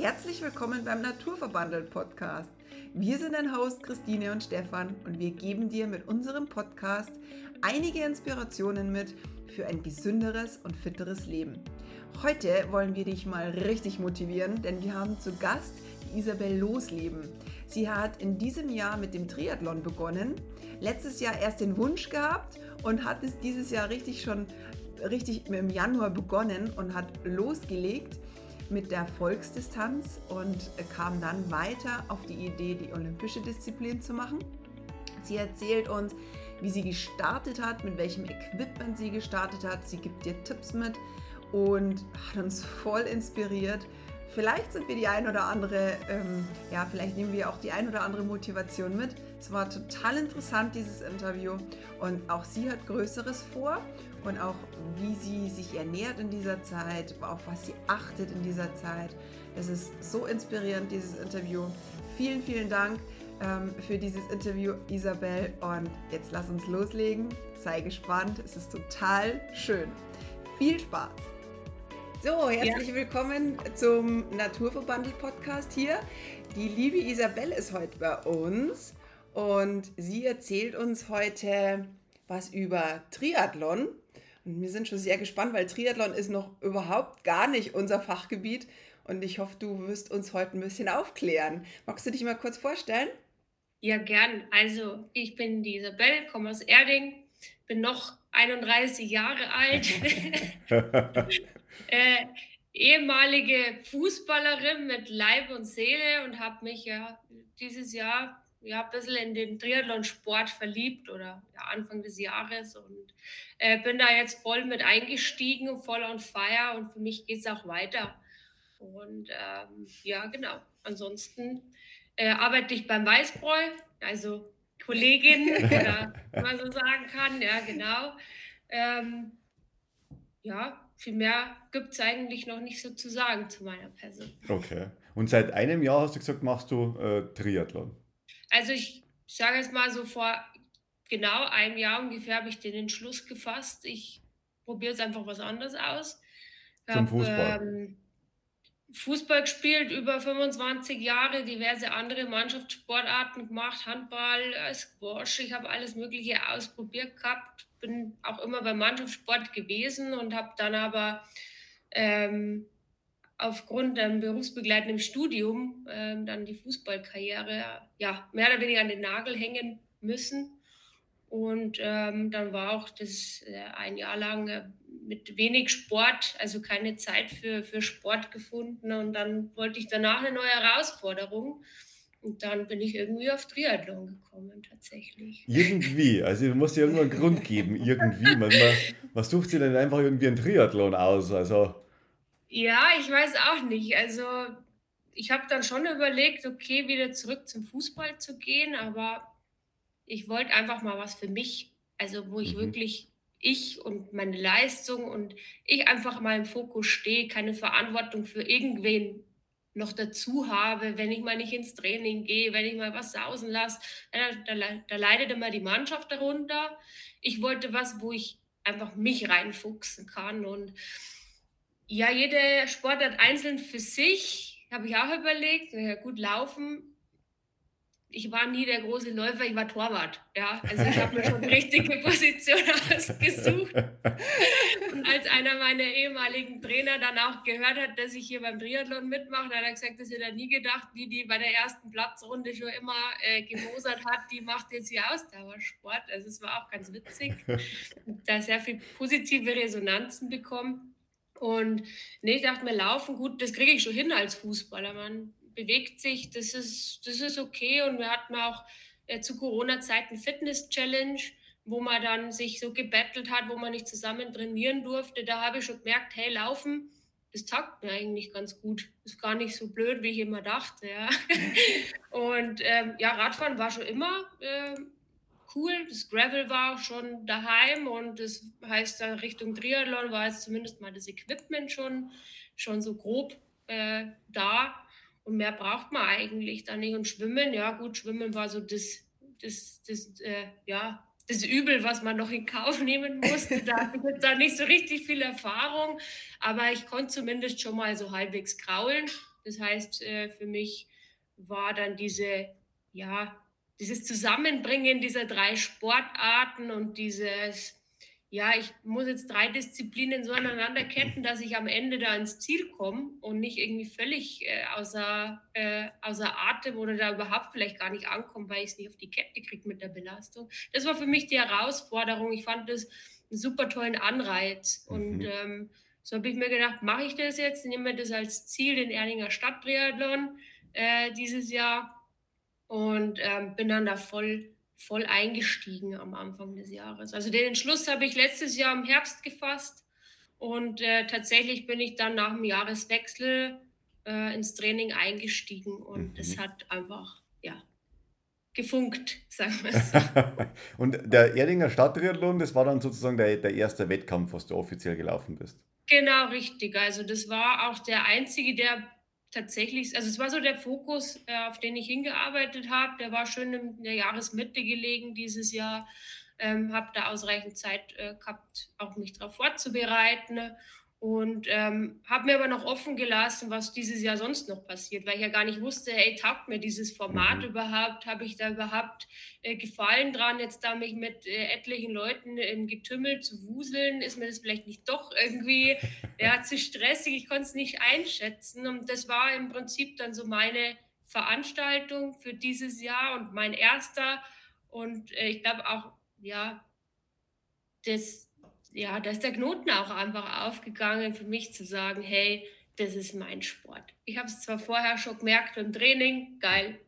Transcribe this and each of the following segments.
Herzlich willkommen beim Naturverbandelt Podcast. Wir sind dein Host Christine und Stefan und wir geben dir mit unserem Podcast einige Inspirationen mit für ein gesünderes und fitteres Leben. Heute wollen wir dich mal richtig motivieren, denn wir haben zu Gast Isabel Losleben. Sie hat in diesem Jahr mit dem Triathlon begonnen, letztes Jahr erst den Wunsch gehabt und hat es dieses Jahr richtig schon richtig im Januar begonnen und hat losgelegt mit der Volksdistanz und kam dann weiter auf die Idee, die olympische Disziplin zu machen. Sie erzählt uns, wie sie gestartet hat, mit welchem Equipment sie gestartet hat. Sie gibt dir Tipps mit und hat uns voll inspiriert. Vielleicht sind wir die ein oder andere, ähm, ja, vielleicht nehmen wir auch die ein oder andere Motivation mit. Es war total interessant, dieses Interview. Und auch sie hat Größeres vor und auch wie sie sich ernährt in dieser Zeit, auf was sie achtet in dieser Zeit. Es ist so inspirierend, dieses Interview. Vielen, vielen Dank ähm, für dieses Interview, Isabel. Und jetzt lass uns loslegen. Sei gespannt. Es ist total schön. Viel Spaß. So, herzlich ja. willkommen zum Naturverbandel Podcast hier. Die liebe Isabel ist heute bei uns und sie erzählt uns heute was über Triathlon. Und wir sind schon sehr gespannt, weil Triathlon ist noch überhaupt gar nicht unser Fachgebiet. Und ich hoffe, du wirst uns heute ein bisschen aufklären. Magst du dich mal kurz vorstellen? Ja, gern. Also, ich bin die Isabel, komme aus Erding, bin noch 31 Jahre alt, äh, ehemalige Fußballerin mit Leib und Seele und habe mich ja dieses Jahr ja, ein bisschen in den Triathlon-Sport verliebt oder ja, Anfang des Jahres und äh, bin da jetzt voll mit eingestiegen, voll on fire und für mich geht es auch weiter. Und ähm, ja, genau. Ansonsten äh, arbeite ich beim Weißbräu, also Kollegin, oder wie man so sagen kann, ja, genau. Ähm, ja, viel mehr gibt es eigentlich noch nicht so zu sagen zu meiner Person. Okay. Und seit einem Jahr hast du gesagt, machst du äh, Triathlon? Also ich sage es mal so vor genau einem Jahr ungefähr habe ich den Entschluss gefasst. Ich probiere jetzt einfach was anderes aus. Zum hab, Fußball. Ähm, Fußball gespielt, über 25 Jahre, diverse andere Mannschaftssportarten gemacht, Handball, äh, Squash, ich habe alles Mögliche ausprobiert gehabt, bin auch immer beim Mannschaftssport gewesen und habe dann aber ähm, aufgrund einem berufsbegleitenden Studium äh, dann die Fußballkarriere ja mehr oder weniger an den Nagel hängen müssen. Und ähm, dann war auch das äh, ein Jahr lang äh, mit wenig Sport, also keine Zeit für, für Sport gefunden. Und dann wollte ich danach eine neue Herausforderung. Und dann bin ich irgendwie auf Triathlon gekommen, tatsächlich. Irgendwie, also du musst ja irgendwo einen Grund geben, irgendwie. Man, man, man sucht sich dann einfach irgendwie einen Triathlon aus. Also ja, ich weiß auch nicht. Also ich habe dann schon überlegt, okay, wieder zurück zum Fußball zu gehen, aber ich wollte einfach mal was für mich, also wo ich mhm. wirklich ich und meine Leistung und ich einfach mal im Fokus stehe, keine Verantwortung für irgendwen noch dazu habe, wenn ich mal nicht ins Training gehe, wenn ich mal was sausen lasse, da, da, da leidet immer die Mannschaft darunter. Ich wollte was, wo ich einfach mich reinfuchsen kann und ja, jede Sportart einzeln für sich, habe ich auch überlegt. Ja, gut, laufen. Ich war nie der große Läufer, ich war Torwart. Ja, also ich habe mir schon die richtige Position ausgesucht. Und als einer meiner ehemaligen Trainer dann auch gehört hat, dass ich hier beim Triathlon mitmache, hat er gesagt, dass er da nie gedacht, die, die bei der ersten Platzrunde schon immer äh, gemosert hat, die macht jetzt hier Ausdauersport. Also es war auch ganz witzig. Da sehr viel positive Resonanzen bekommen. Und nee, ich dachte mir, laufen, gut, das kriege ich schon hin als Fußballer. Man bewegt sich, das ist, das ist okay. Und wir hatten auch äh, zu Corona-Zeiten Fitness-Challenge, wo man dann sich so gebettelt hat, wo man nicht zusammen trainieren durfte. Da habe ich schon gemerkt, hey, laufen, das taugt mir eigentlich ganz gut. Ist gar nicht so blöd, wie ich immer dachte. Ja. Und ähm, ja, Radfahren war schon immer äh, cool. Das Gravel war schon daheim und das heißt, da Richtung Triathlon war jetzt zumindest mal das Equipment schon, schon so grob äh, da. Und mehr braucht man eigentlich da nicht. Und Schwimmen, ja gut, Schwimmen war so das, das, das, äh, ja, das Übel, was man noch in Kauf nehmen musste. Da hatte ich da nicht so richtig viel Erfahrung, aber ich konnte zumindest schon mal so halbwegs kraulen. Das heißt, äh, für mich war dann diese, ja, dieses Zusammenbringen dieser drei Sportarten und dieses ja, ich muss jetzt drei Disziplinen so aneinander ketten, dass ich am Ende da ins Ziel komme und nicht irgendwie völlig äh, außer, äh, außer Atem oder da überhaupt vielleicht gar nicht ankomme, weil ich es nicht auf die Kette kriege mit der Belastung. Das war für mich die Herausforderung. Ich fand das einen super tollen Anreiz. Mhm. Und ähm, so habe ich mir gedacht, mache ich das jetzt, nehme mir das als Ziel, den Erlinger Stadttriathlon äh, dieses Jahr und ähm, bin dann da voll voll eingestiegen am Anfang des Jahres. Also den Entschluss habe ich letztes Jahr im Herbst gefasst und äh, tatsächlich bin ich dann nach dem Jahreswechsel äh, ins Training eingestiegen und es mhm. hat einfach, ja, gefunkt, sagen wir es und der Erdinger Stadtriathlon, das war dann sozusagen der, der erste Wettkampf, was du offiziell gelaufen bist. Genau, richtig. Also das war auch der einzige, der tatsächlich, also es war so der Fokus, äh, auf den ich hingearbeitet habe. Der war schön in der Jahresmitte gelegen dieses Jahr. Ähm, habe da ausreichend Zeit äh, gehabt, auch mich darauf vorzubereiten und ähm, habe mir aber noch offen gelassen, was dieses Jahr sonst noch passiert, weil ich ja gar nicht wusste, hey, taugt mir dieses Format mhm. überhaupt? Habe ich da überhaupt äh, Gefallen dran, jetzt da mich mit äh, etlichen Leuten im Getümmel zu wuseln? Ist mir das vielleicht nicht doch irgendwie ja, zu stressig? Ich konnte es nicht einschätzen. Und das war im Prinzip dann so meine Veranstaltung für dieses Jahr und mein erster. Und äh, ich glaube auch, ja, das ja, da ist der Knoten auch einfach aufgegangen für mich zu sagen, hey, das ist mein Sport. Ich habe es zwar vorher schon gemerkt im Training, geil,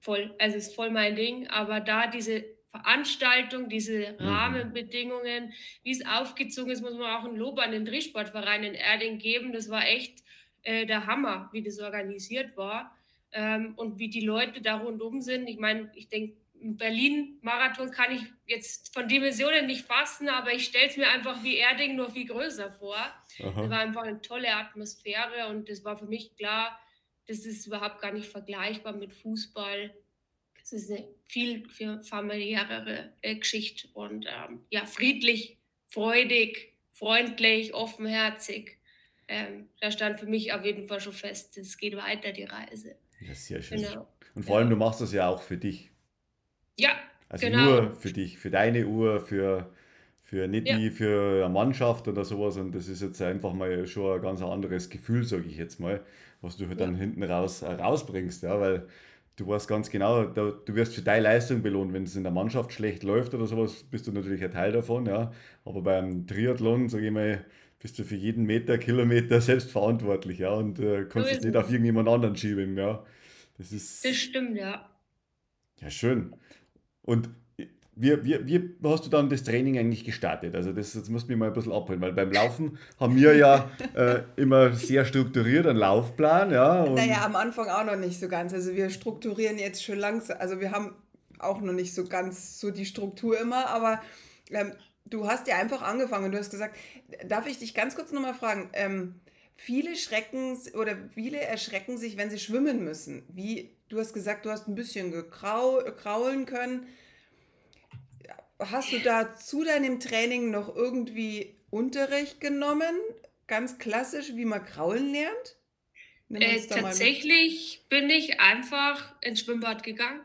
voll, also ist voll mein Ding, aber da diese Veranstaltung, diese mhm. Rahmenbedingungen, wie es aufgezogen ist, muss man auch ein Lob an den Trisportverein in Erding geben. Das war echt äh, der Hammer, wie das organisiert war ähm, und wie die Leute da rundum sind. Ich meine, ich denke, Berlin-Marathon kann ich jetzt von Dimensionen nicht fassen, aber ich stelle es mir einfach wie Erding nur viel größer vor. Aha. Das war einfach eine tolle Atmosphäre und es war für mich klar, das ist überhaupt gar nicht vergleichbar mit Fußball. Es ist eine viel, viel familiärere äh, Geschichte und ähm, ja, friedlich, freudig, freundlich, offenherzig. Ähm, da stand für mich auf jeden Fall schon fest, es geht weiter, die Reise. Ja, sehr schön. Genau. Und vor allem, du machst das ja auch für dich. Ja, Also genau. nur für dich, für deine Uhr, für, für nicht Ja. für eine Mannschaft oder sowas. Und das ist jetzt einfach mal schon ein ganz anderes Gefühl, sage ich jetzt mal, was du halt dann hinten raus äh, rausbringst, ja, weil du weißt ganz genau, du wirst für deine Leistung belohnt. Wenn es in der Mannschaft schlecht läuft oder sowas, bist du natürlich ein Teil davon, ja. Aber beim Triathlon, sage ich mal, bist du für jeden Meter, Kilometer selbst verantwortlich, ja, und äh, kannst es nicht auf irgendjemand anderen schieben, ja. Das ist, Das stimmt, ja. ja, schön. Und wie, wie, wie hast du dann das Training eigentlich gestartet? Also das, das muss mich mal ein bisschen abholen, weil beim Laufen haben wir ja äh, immer sehr strukturiert einen Laufplan. Ja, naja, am Anfang auch noch nicht so ganz. Also wir strukturieren jetzt schon langsam, also wir haben auch noch nicht so ganz so die Struktur immer, aber ähm, du hast ja einfach angefangen und du hast gesagt, darf ich dich ganz kurz nochmal fragen, ähm, viele schrecken oder viele erschrecken sich, wenn sie schwimmen müssen. Wie, du hast gesagt, du hast ein bisschen gekraulen können. Hast du da zu deinem Training noch irgendwie Unterricht genommen? Ganz klassisch, wie man kraulen lernt? Äh, tatsächlich bin ich einfach ins Schwimmbad gegangen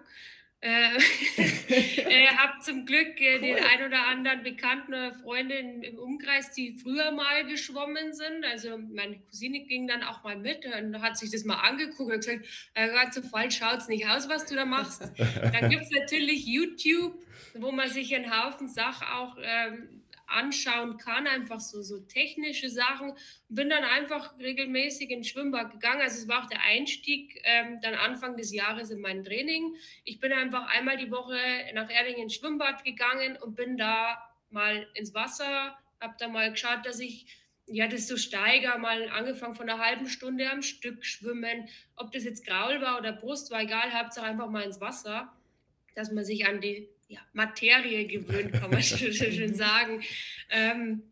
äh, habe zum Glück äh, cool. den ein oder anderen Bekannten oder Freundin im Umkreis, die früher mal geschwommen sind. Also meine Cousine ging dann auch mal mit und hat sich das mal angeguckt und gesagt, äh, ganz so falsch schaut es nicht aus, was du da machst. Dann gibt es natürlich YouTube, wo man sich einen Haufen Sachen auch ähm, anschauen kann, einfach so, so technische Sachen. Bin dann einfach regelmäßig ins Schwimmbad gegangen. Also es war auch der Einstieg ähm, dann Anfang des Jahres in mein Training. Ich bin einfach einmal die Woche nach Erding ins Schwimmbad gegangen und bin da mal ins Wasser, habe da mal geschaut, dass ich ja, das so steiger, mal angefangen von einer halben Stunde am Stück schwimmen. Ob das jetzt Graul war oder Brust, war egal, Hauptsache einfach mal ins Wasser, dass man sich an die ja, Materie gewöhnt, kann man schon, schon sagen. Ähm,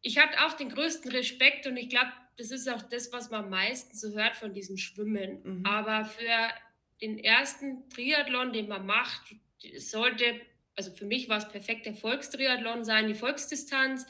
ich hatte auch den größten Respekt und ich glaube, das ist auch das, was man am meisten so hört von diesem Schwimmen. Mhm. Aber für den ersten Triathlon, den man macht, sollte, also für mich war es perfekt der Volkstriathlon sein, die Volksdistanz.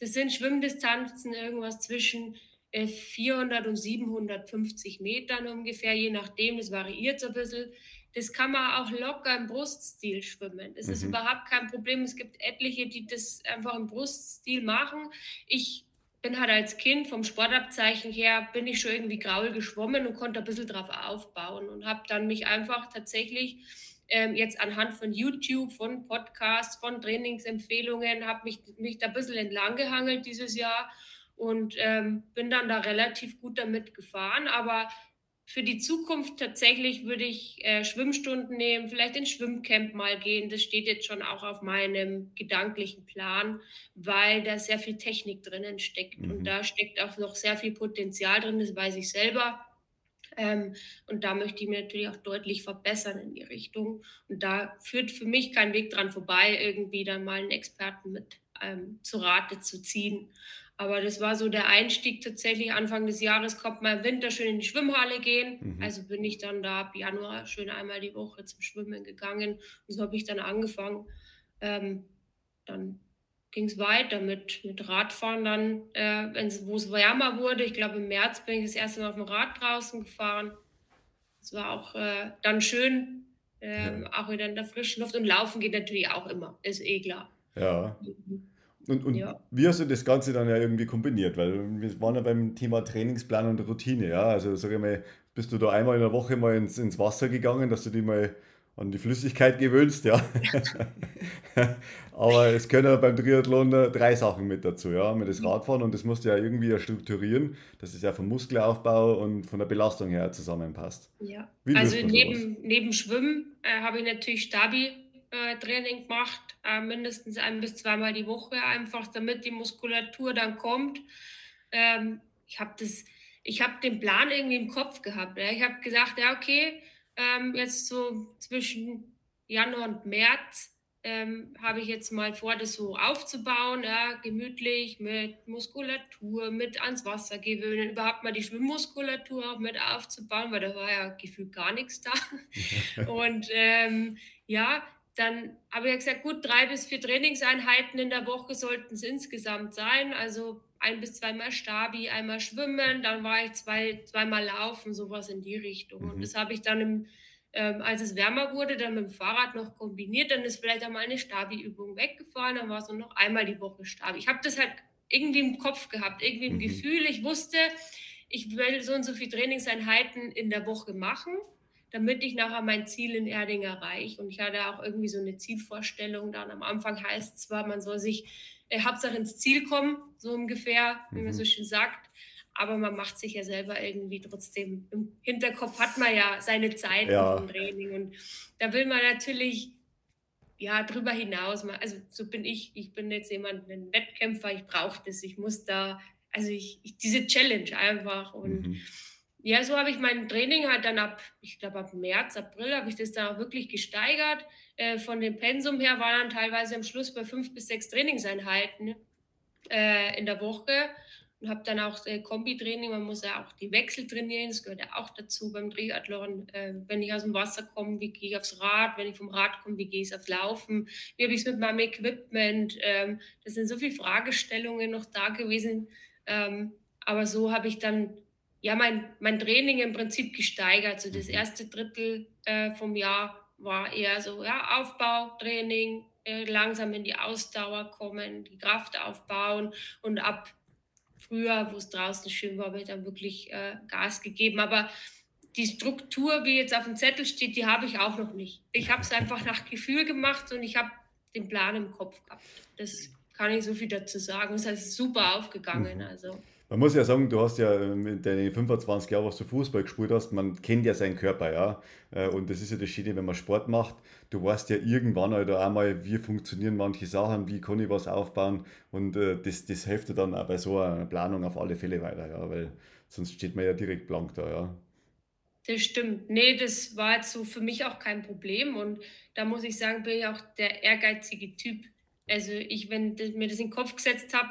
Das sind Schwimmdistanzen, irgendwas zwischen 400 und 750 Metern ungefähr, je nachdem, das variiert so ein bisschen. Das kann man auch locker im Bruststil schwimmen. Das mhm. ist überhaupt kein Problem. Es gibt etliche, die das einfach im Bruststil machen. Ich bin halt als Kind vom Sportabzeichen her, bin ich schon irgendwie graul geschwommen und konnte ein bisschen drauf aufbauen und habe dann mich einfach tatsächlich ähm, jetzt anhand von YouTube, von Podcasts, von Trainingsempfehlungen, habe mich, mich da ein bisschen entlang gehangelt dieses Jahr und ähm, bin dann da relativ gut damit gefahren. Aber für die Zukunft tatsächlich würde ich äh, Schwimmstunden nehmen, vielleicht ins Schwimmcamp mal gehen. Das steht jetzt schon auch auf meinem gedanklichen Plan, weil da sehr viel Technik drinnen steckt. Mhm. Und da steckt auch noch sehr viel Potenzial drin, das weiß ich selber. Ähm, und da möchte ich mich natürlich auch deutlich verbessern in die Richtung. Und da führt für mich kein Weg dran vorbei, irgendwie dann mal einen Experten mit ähm, zu Rate zu ziehen. Aber das war so der Einstieg tatsächlich. Anfang des Jahres kommt man im Winter schön in die Schwimmhalle gehen. Mhm. Also bin ich dann da ab Januar schön einmal die Woche zum Schwimmen gegangen. Und so habe ich dann angefangen. Ähm, dann ging es weiter mit, mit Radfahren dann, äh, wo es wärmer wurde. Ich glaube, im März bin ich das erste Mal auf dem Rad draußen gefahren. Es war auch äh, dann schön, äh, ja. auch wieder in der frischen Luft. Und laufen geht natürlich auch immer, ist eh klar. Ja. Mhm. Und, und ja. wie hast du das Ganze dann ja irgendwie kombiniert? Weil wir waren ja beim Thema Trainingsplan und Routine, ja. Also sag ich mal, bist du da einmal in der Woche mal ins, ins Wasser gegangen, dass du dich mal an die Flüssigkeit gewöhnst, ja. Aber es können beim Triathlon drei Sachen mit dazu, ja. Mit das Radfahren und das musst du ja irgendwie ja strukturieren, dass es ja vom Muskelaufbau und von der Belastung her zusammenpasst. Ja. Wie also neben, neben Schwimmen äh, habe ich natürlich Stabi äh, Training gemacht, äh, mindestens ein bis zweimal die Woche, einfach damit die Muskulatur dann kommt. Ähm, ich habe das, ich habe den Plan irgendwie im Kopf gehabt. Ja. Ich habe gesagt, ja okay, ähm, jetzt so zwischen Januar und März ähm, habe ich jetzt mal vor, das so aufzubauen, ja, gemütlich mit Muskulatur, mit ans Wasser gewöhnen, überhaupt mal die Schwimmmuskulatur auch mit aufzubauen, weil da war ja gefühlt gar nichts da. und ähm, ja, dann habe ich gesagt, gut, drei bis vier Trainingseinheiten in der Woche sollten es insgesamt sein. Also ein bis zweimal Stabi, einmal Schwimmen, dann war ich zwei, zweimal Laufen, sowas in die Richtung. Mhm. Und das habe ich dann, im, ähm, als es wärmer wurde, dann mit dem Fahrrad noch kombiniert. Dann ist vielleicht einmal eine Stabi-Übung weggefallen, dann war es nur noch einmal die Woche Stabi. Ich habe das halt irgendwie im Kopf gehabt, irgendwie im mhm. Gefühl. Ich wusste, ich will so und so viele Trainingseinheiten in der Woche machen damit ich nachher mein Ziel in Erding erreiche. Und ich hatte auch irgendwie so eine Zielvorstellung dann. Am Anfang heißt es zwar, man soll sich äh, Hauptsache ins Ziel kommen, so ungefähr, wie man so mhm. schön sagt. Aber man macht sich ja selber irgendwie trotzdem. Im Hinterkopf hat man ja seine Zeit ja. im Training. Und da will man natürlich ja, drüber hinaus, also so bin ich, ich bin jetzt jemand, ein Wettkämpfer, ich brauche das, ich muss da, also ich, ich diese Challenge einfach und mhm. Ja, so habe ich mein Training halt dann ab, ich glaube ab März, April habe ich das dann auch wirklich gesteigert. Äh, von dem Pensum her war dann teilweise am Schluss bei fünf bis sechs Trainingseinheiten äh, in der Woche und habe dann auch äh, Kombi-Training. Man muss ja auch die Wechsel trainieren, das gehört ja auch dazu beim Triathlon. Äh, wenn ich aus dem Wasser komme, wie gehe ich aufs Rad? Wenn ich vom Rad komme, wie gehe ich aufs Laufen? Wie habe ich es mit meinem Equipment? Ähm, das sind so viele Fragestellungen noch da gewesen. Ähm, aber so habe ich dann ja, mein, mein Training im Prinzip gesteigert. So das mhm. erste Drittel äh, vom Jahr war eher so ja, Aufbautraining, äh, langsam in die Ausdauer kommen, die Kraft aufbauen und ab früher, wo es draußen schön war, habe ich dann wirklich äh, Gas gegeben. Aber die Struktur, wie jetzt auf dem Zettel steht, die habe ich auch noch nicht. Ich habe es einfach nach Gefühl gemacht und ich habe den Plan im Kopf gehabt. Das kann ich so viel dazu sagen. Es ist super aufgegangen. Mhm. Also. Man muss ja sagen, du hast ja mit deinen 25 Jahren, was du Fußball gespielt hast, man kennt ja seinen Körper, ja. Äh, und das ist ja das Schöne, wenn man Sport macht. Du weißt ja irgendwann halt einmal, wie funktionieren manche Sachen, wie kann ich was aufbauen. Und äh, das, das hilft dir dann auch bei so einer Planung auf alle Fälle weiter, ja. Weil sonst steht man ja direkt blank da, ja. Das stimmt. Nee, das war jetzt so für mich auch kein Problem. Und da muss ich sagen, bin ich auch der ehrgeizige Typ. Also ich, wenn mir das in den Kopf gesetzt habe,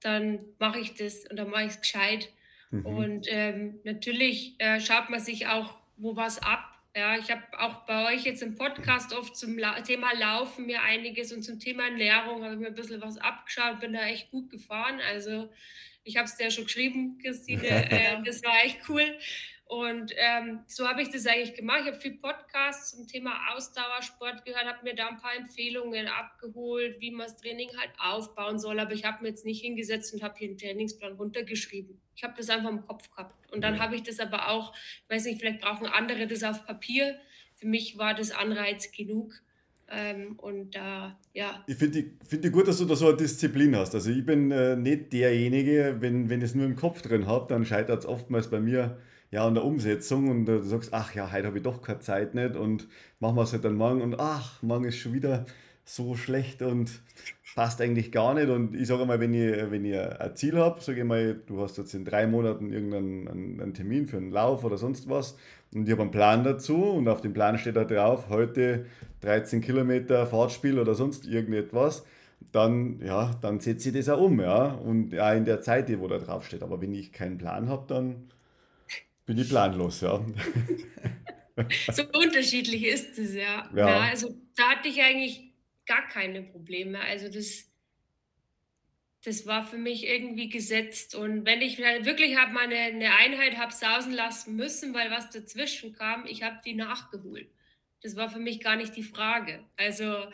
dann mache ich das und dann mache ich es gescheit. Mhm. Und ähm, natürlich äh, schaut man sich auch wo was ab. Ja, ich habe auch bei euch jetzt im Podcast oft zum La Thema Laufen mir einiges und zum Thema Ernährung habe ich mir ein bisschen was abgeschaut, bin da echt gut gefahren. Also Ich habe es dir ja schon geschrieben, Christine. Äh, das war echt cool. Und ähm, so habe ich das eigentlich gemacht. Ich habe viel Podcasts zum Thema Ausdauersport gehört, habe mir da ein paar Empfehlungen abgeholt, wie man das Training halt aufbauen soll. Aber ich habe mir jetzt nicht hingesetzt und habe hier einen Trainingsplan runtergeschrieben. Ich habe das einfach im Kopf gehabt. Und dann habe ich das aber auch, ich weiß nicht, vielleicht brauchen andere das auf Papier. Für mich war das Anreiz genug. Ähm, und da, äh, ja. Ich finde find gut, dass du da so eine Disziplin hast. Also ich bin äh, nicht derjenige, wenn, wenn ich es nur im Kopf drin habe, dann scheitert es oftmals bei mir ja, an der Umsetzung und du sagst, ach ja, heute habe ich doch keine Zeit nicht und machen wir es halt dann morgen und ach, morgen ist schon wieder so schlecht und passt eigentlich gar nicht. Und ich sage mal, wenn ich, wenn ich ein Ziel habe, sage ich mal, du hast jetzt in drei Monaten irgendeinen einen, Termin für einen Lauf oder sonst was und ich habe einen Plan dazu und auf dem Plan steht da drauf, heute 13 Kilometer Fahrtspiel oder sonst irgendetwas, dann, ja, dann setze ich das auch um, ja, und ja, in der Zeit, die wo da drauf steht. Aber wenn ich keinen Plan habe, dann bin ich planlos, ja. so unterschiedlich ist es, ja. ja. ja. Also da hatte ich eigentlich gar keine Probleme. Also das, das war für mich irgendwie gesetzt. Und wenn ich wirklich habe meine eine Einheit habe sausen lassen müssen, weil was dazwischen kam, ich habe die nachgeholt. Das war für mich gar nicht die Frage. Also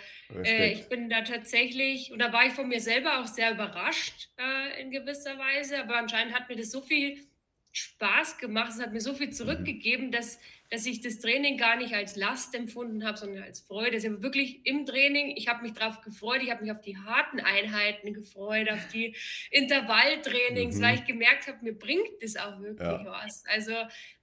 äh, ich bin da tatsächlich, und da war ich von mir selber auch sehr überrascht äh, in gewisser Weise, aber anscheinend hat mir das so viel Spaß gemacht, es hat mir so viel mhm. zurückgegeben, dass, dass ich das Training gar nicht als Last empfunden habe, sondern als Freude. Es ist wirklich im Training, ich habe mich darauf gefreut, ich habe mich auf die harten Einheiten gefreut, auf die Intervalltrainings, mhm. weil ich gemerkt habe, mir bringt das auch wirklich ja. was. Also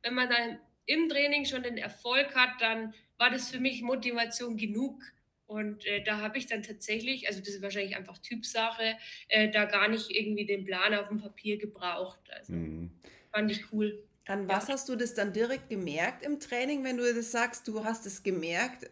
wenn man dann im Training schon den Erfolg hat, dann war das für mich Motivation genug. Und äh, da habe ich dann tatsächlich, also das ist wahrscheinlich einfach Typsache, äh, da gar nicht irgendwie den Plan auf dem Papier gebraucht. Also. Mhm. Fand ich cool. An was ja. hast du das dann direkt gemerkt im Training, wenn du das sagst, du hast es gemerkt?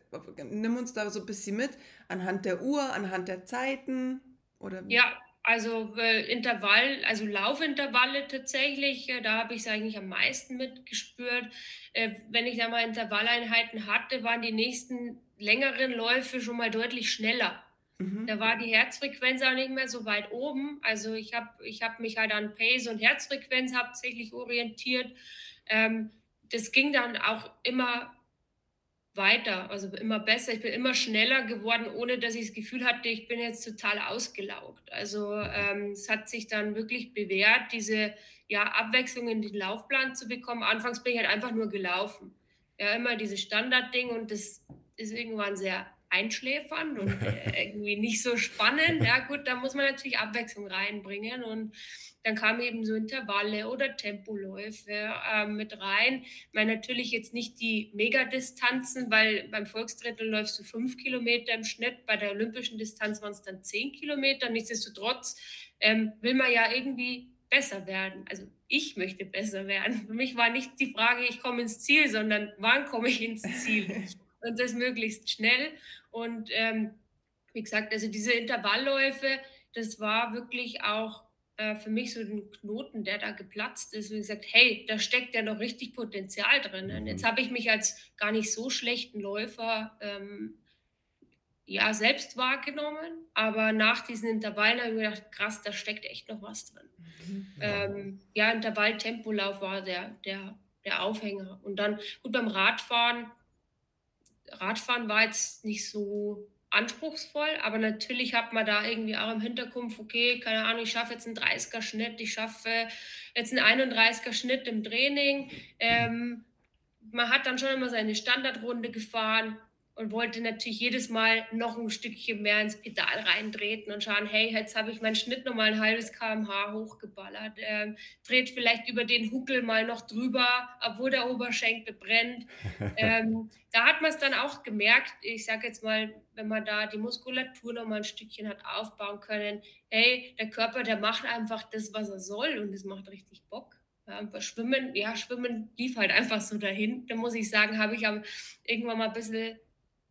Nimm uns da so ein bisschen mit, anhand der Uhr, anhand der Zeiten oder Ja, also äh, Intervall, also Laufintervalle tatsächlich, äh, da habe ich es eigentlich am meisten mitgespürt. Äh, wenn ich da mal Intervalleinheiten hatte, waren die nächsten längeren Läufe schon mal deutlich schneller. Mhm. Da war die Herzfrequenz auch nicht mehr so weit oben. Also ich habe ich hab mich halt an Pace und Herzfrequenz hauptsächlich orientiert. Ähm, das ging dann auch immer weiter, also immer besser. Ich bin immer schneller geworden, ohne dass ich das Gefühl hatte, ich bin jetzt total ausgelaugt. Also ähm, es hat sich dann wirklich bewährt, diese ja, Abwechslung in den Laufplan zu bekommen. Anfangs bin ich halt einfach nur gelaufen. Ja, immer dieses Standardding und das ist irgendwann sehr einschläfernd und äh, irgendwie nicht so spannend. Ja, gut, da muss man natürlich Abwechslung reinbringen. Und dann kamen eben so Intervalle oder Tempoläufe äh, mit rein. Ich meine, natürlich jetzt nicht die Megadistanzen, weil beim Volksdrittel läufst du fünf Kilometer im Schnitt, bei der olympischen Distanz waren es dann zehn Kilometer. Nichtsdestotrotz ähm, will man ja irgendwie besser werden. Also ich möchte besser werden. Für mich war nicht die Frage, ich komme ins Ziel, sondern wann komme ich ins Ziel? und das möglichst schnell. Und ähm, wie gesagt, also diese Intervallläufe, das war wirklich auch äh, für mich so ein Knoten, der da geplatzt ist und gesagt, hey, da steckt ja noch richtig Potenzial drin. Und jetzt mhm. habe ich mich als gar nicht so schlechten Läufer ähm, ja selbst wahrgenommen, aber nach diesen Intervallen habe ich mir gedacht, krass, da steckt echt noch was drin. Mhm. Ähm, ja, Intervall-Tempolauf war der, der, der Aufhänger. Und dann, gut, beim Radfahren Radfahren war jetzt nicht so anspruchsvoll, aber natürlich hat man da irgendwie auch im Hinterkopf, okay, keine Ahnung, ich schaffe jetzt einen 30er Schnitt, ich schaffe jetzt einen 31er Schnitt im Training. Ähm, man hat dann schon immer seine Standardrunde gefahren und wollte natürlich jedes Mal noch ein Stückchen mehr ins Pedal reintreten und schauen, hey, jetzt habe ich meinen Schnitt noch mal ein halbes kmh hochgeballert, ähm, dreht vielleicht über den Huckel mal noch drüber, obwohl der Oberschenkel brennt. ähm, da hat man es dann auch gemerkt, ich sage jetzt mal, wenn man da die Muskulatur noch mal ein Stückchen hat aufbauen können, hey, der Körper, der macht einfach das, was er soll und es macht richtig Bock. Ja, Schwimmen, ja, Schwimmen lief halt einfach so dahin. Da muss ich sagen, habe ich irgendwann mal ein bisschen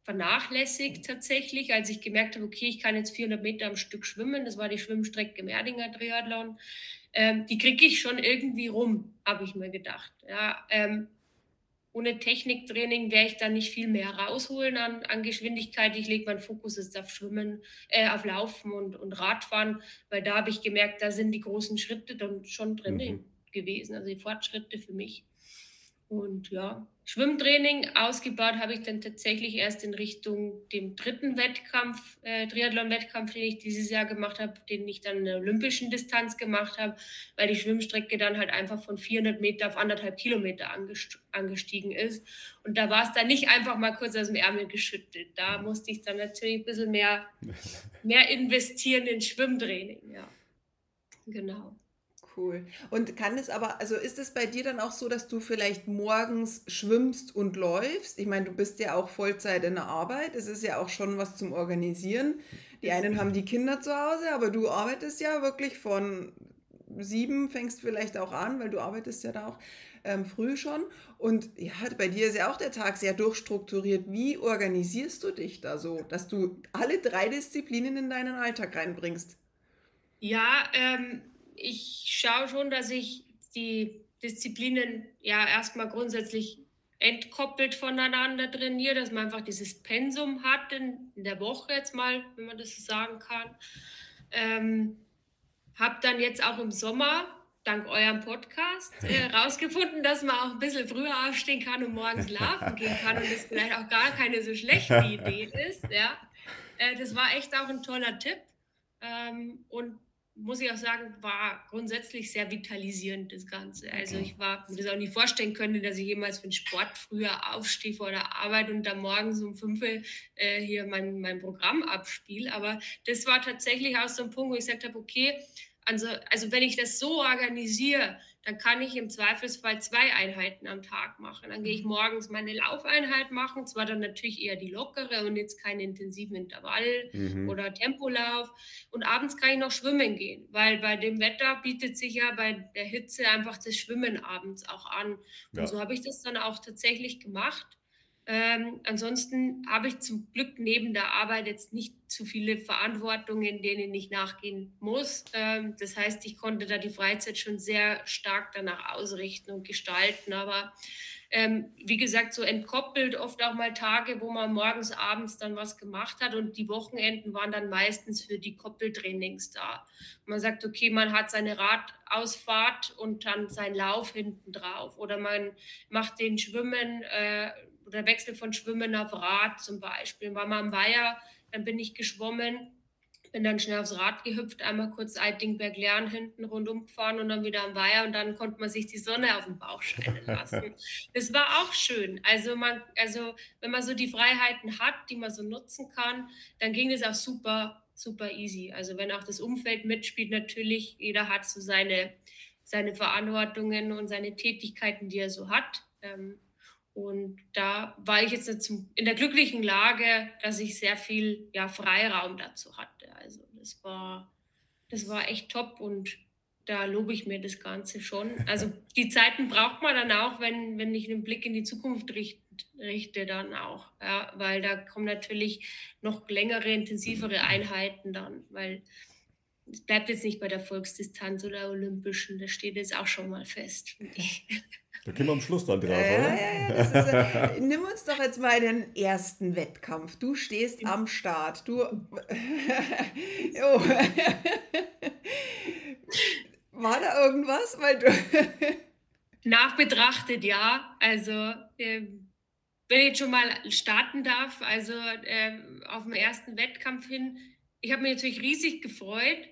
vernachlässigt tatsächlich, als ich gemerkt habe, okay, ich kann jetzt 400 Meter am Stück schwimmen. Das war die Schwimmstrecke im Erdinger Triathlon. Ähm, die kriege ich schon irgendwie rum, habe ich mir gedacht. Ja, ähm, ohne Techniktraining werde ich da nicht viel mehr rausholen an, an Geschwindigkeit. Ich lege meinen Fokus jetzt auf Schwimmen, äh, auf Laufen und, und Radfahren, weil da habe ich gemerkt, da sind die großen Schritte dann schon drin mhm. gewesen, also die Fortschritte für mich. Und ja, Schwimmtraining ausgebaut habe ich dann tatsächlich erst in Richtung dem dritten Wettkampf, äh, Triathlon-Wettkampf, den ich dieses Jahr gemacht habe, den ich dann in der olympischen Distanz gemacht habe, weil die Schwimmstrecke dann halt einfach von 400 Meter auf anderthalb Kilometer angestiegen ist. Und da war es dann nicht einfach mal kurz aus dem Ärmel geschüttelt. Da musste ich dann natürlich ein bisschen mehr, mehr investieren in Schwimmtraining, ja. Genau. Cool. Und kann es aber, also ist es bei dir dann auch so, dass du vielleicht morgens schwimmst und läufst? Ich meine, du bist ja auch Vollzeit in der Arbeit. Es ist ja auch schon was zum Organisieren. Die einen haben die Kinder zu Hause, aber du arbeitest ja wirklich von sieben, fängst vielleicht auch an, weil du arbeitest ja da auch ähm, früh schon. Und ja, bei dir ist ja auch der Tag sehr durchstrukturiert. Wie organisierst du dich da so, dass du alle drei Disziplinen in deinen Alltag reinbringst? Ja, ähm, ich schaue schon, dass ich die Disziplinen ja erstmal grundsätzlich entkoppelt voneinander trainiere, dass man einfach dieses Pensum hat in, in der Woche jetzt mal, wenn man das so sagen kann. Ähm, habe dann jetzt auch im Sommer dank eurem Podcast herausgefunden, äh, dass man auch ein bisschen früher aufstehen kann und morgens laufen gehen kann und das vielleicht auch gar keine so schlechte Idee ist. Ja. Äh, das war echt auch ein toller Tipp. Ähm, und muss ich auch sagen, war grundsätzlich sehr vitalisierend, das Ganze. Also ich war mir das auch nicht vorstellen können, dass ich jemals für den Sport früher aufstehe vor der Arbeit und dann morgens um fünf äh, hier mein, mein Programm abspiele. Aber das war tatsächlich auch so ein Punkt, wo ich gesagt habe, okay, also, also wenn ich das so organisiere, dann kann ich im Zweifelsfall zwei Einheiten am Tag machen. Dann gehe ich mhm. morgens meine Laufeinheit machen, zwar dann natürlich eher die lockere und jetzt keinen intensiven Intervall mhm. oder Tempolauf. Und abends kann ich noch schwimmen gehen, weil bei dem Wetter bietet sich ja bei der Hitze einfach das Schwimmen abends auch an. Ja. Und so habe ich das dann auch tatsächlich gemacht. Ähm, ansonsten habe ich zum Glück neben der Arbeit jetzt nicht zu viele Verantwortungen, denen ich nachgehen muss. Ähm, das heißt, ich konnte da die Freizeit schon sehr stark danach ausrichten und gestalten. Aber ähm, wie gesagt, so entkoppelt oft auch mal Tage, wo man morgens, abends dann was gemacht hat und die Wochenenden waren dann meistens für die Koppeltrainings da. Man sagt, okay, man hat seine Radausfahrt und dann seinen Lauf hinten drauf oder man macht den Schwimmen. Äh, oder Wechsel von Schwimmen auf Rad zum Beispiel. War mal am Weiher, dann bin ich geschwommen, bin dann schnell aufs Rad gehüpft, einmal kurz Eitingberg lernen, hinten rundum gefahren und dann wieder am Weiher und dann konnte man sich die Sonne auf den Bauch scheinen lassen. das war auch schön. Also, man, also wenn man so die Freiheiten hat, die man so nutzen kann, dann ging es auch super, super easy. Also wenn auch das Umfeld mitspielt, natürlich, jeder hat so seine, seine Verantwortungen und seine Tätigkeiten, die er so hat. Ähm, und da war ich jetzt in der glücklichen Lage, dass ich sehr viel ja, Freiraum dazu hatte. Also das war, das war echt top und da lobe ich mir das Ganze schon. Also die Zeiten braucht man dann auch, wenn, wenn ich einen Blick in die Zukunft richte, richte dann auch. Ja, weil da kommen natürlich noch längere, intensivere Einheiten dann, weil es bleibt jetzt nicht bei der Volksdistanz oder Olympischen, das steht jetzt auch schon mal fest. Da kommen wir am Schluss dann drauf, ja, oder? Ja, ja, äh, nimm uns doch jetzt mal den ersten Wettkampf. Du stehst am Start. Du. jo. War da irgendwas? Weil du. Nachbetrachtet, ja. Also, äh, wenn ich jetzt schon mal starten darf, also äh, auf dem ersten Wettkampf hin, ich habe mich natürlich riesig gefreut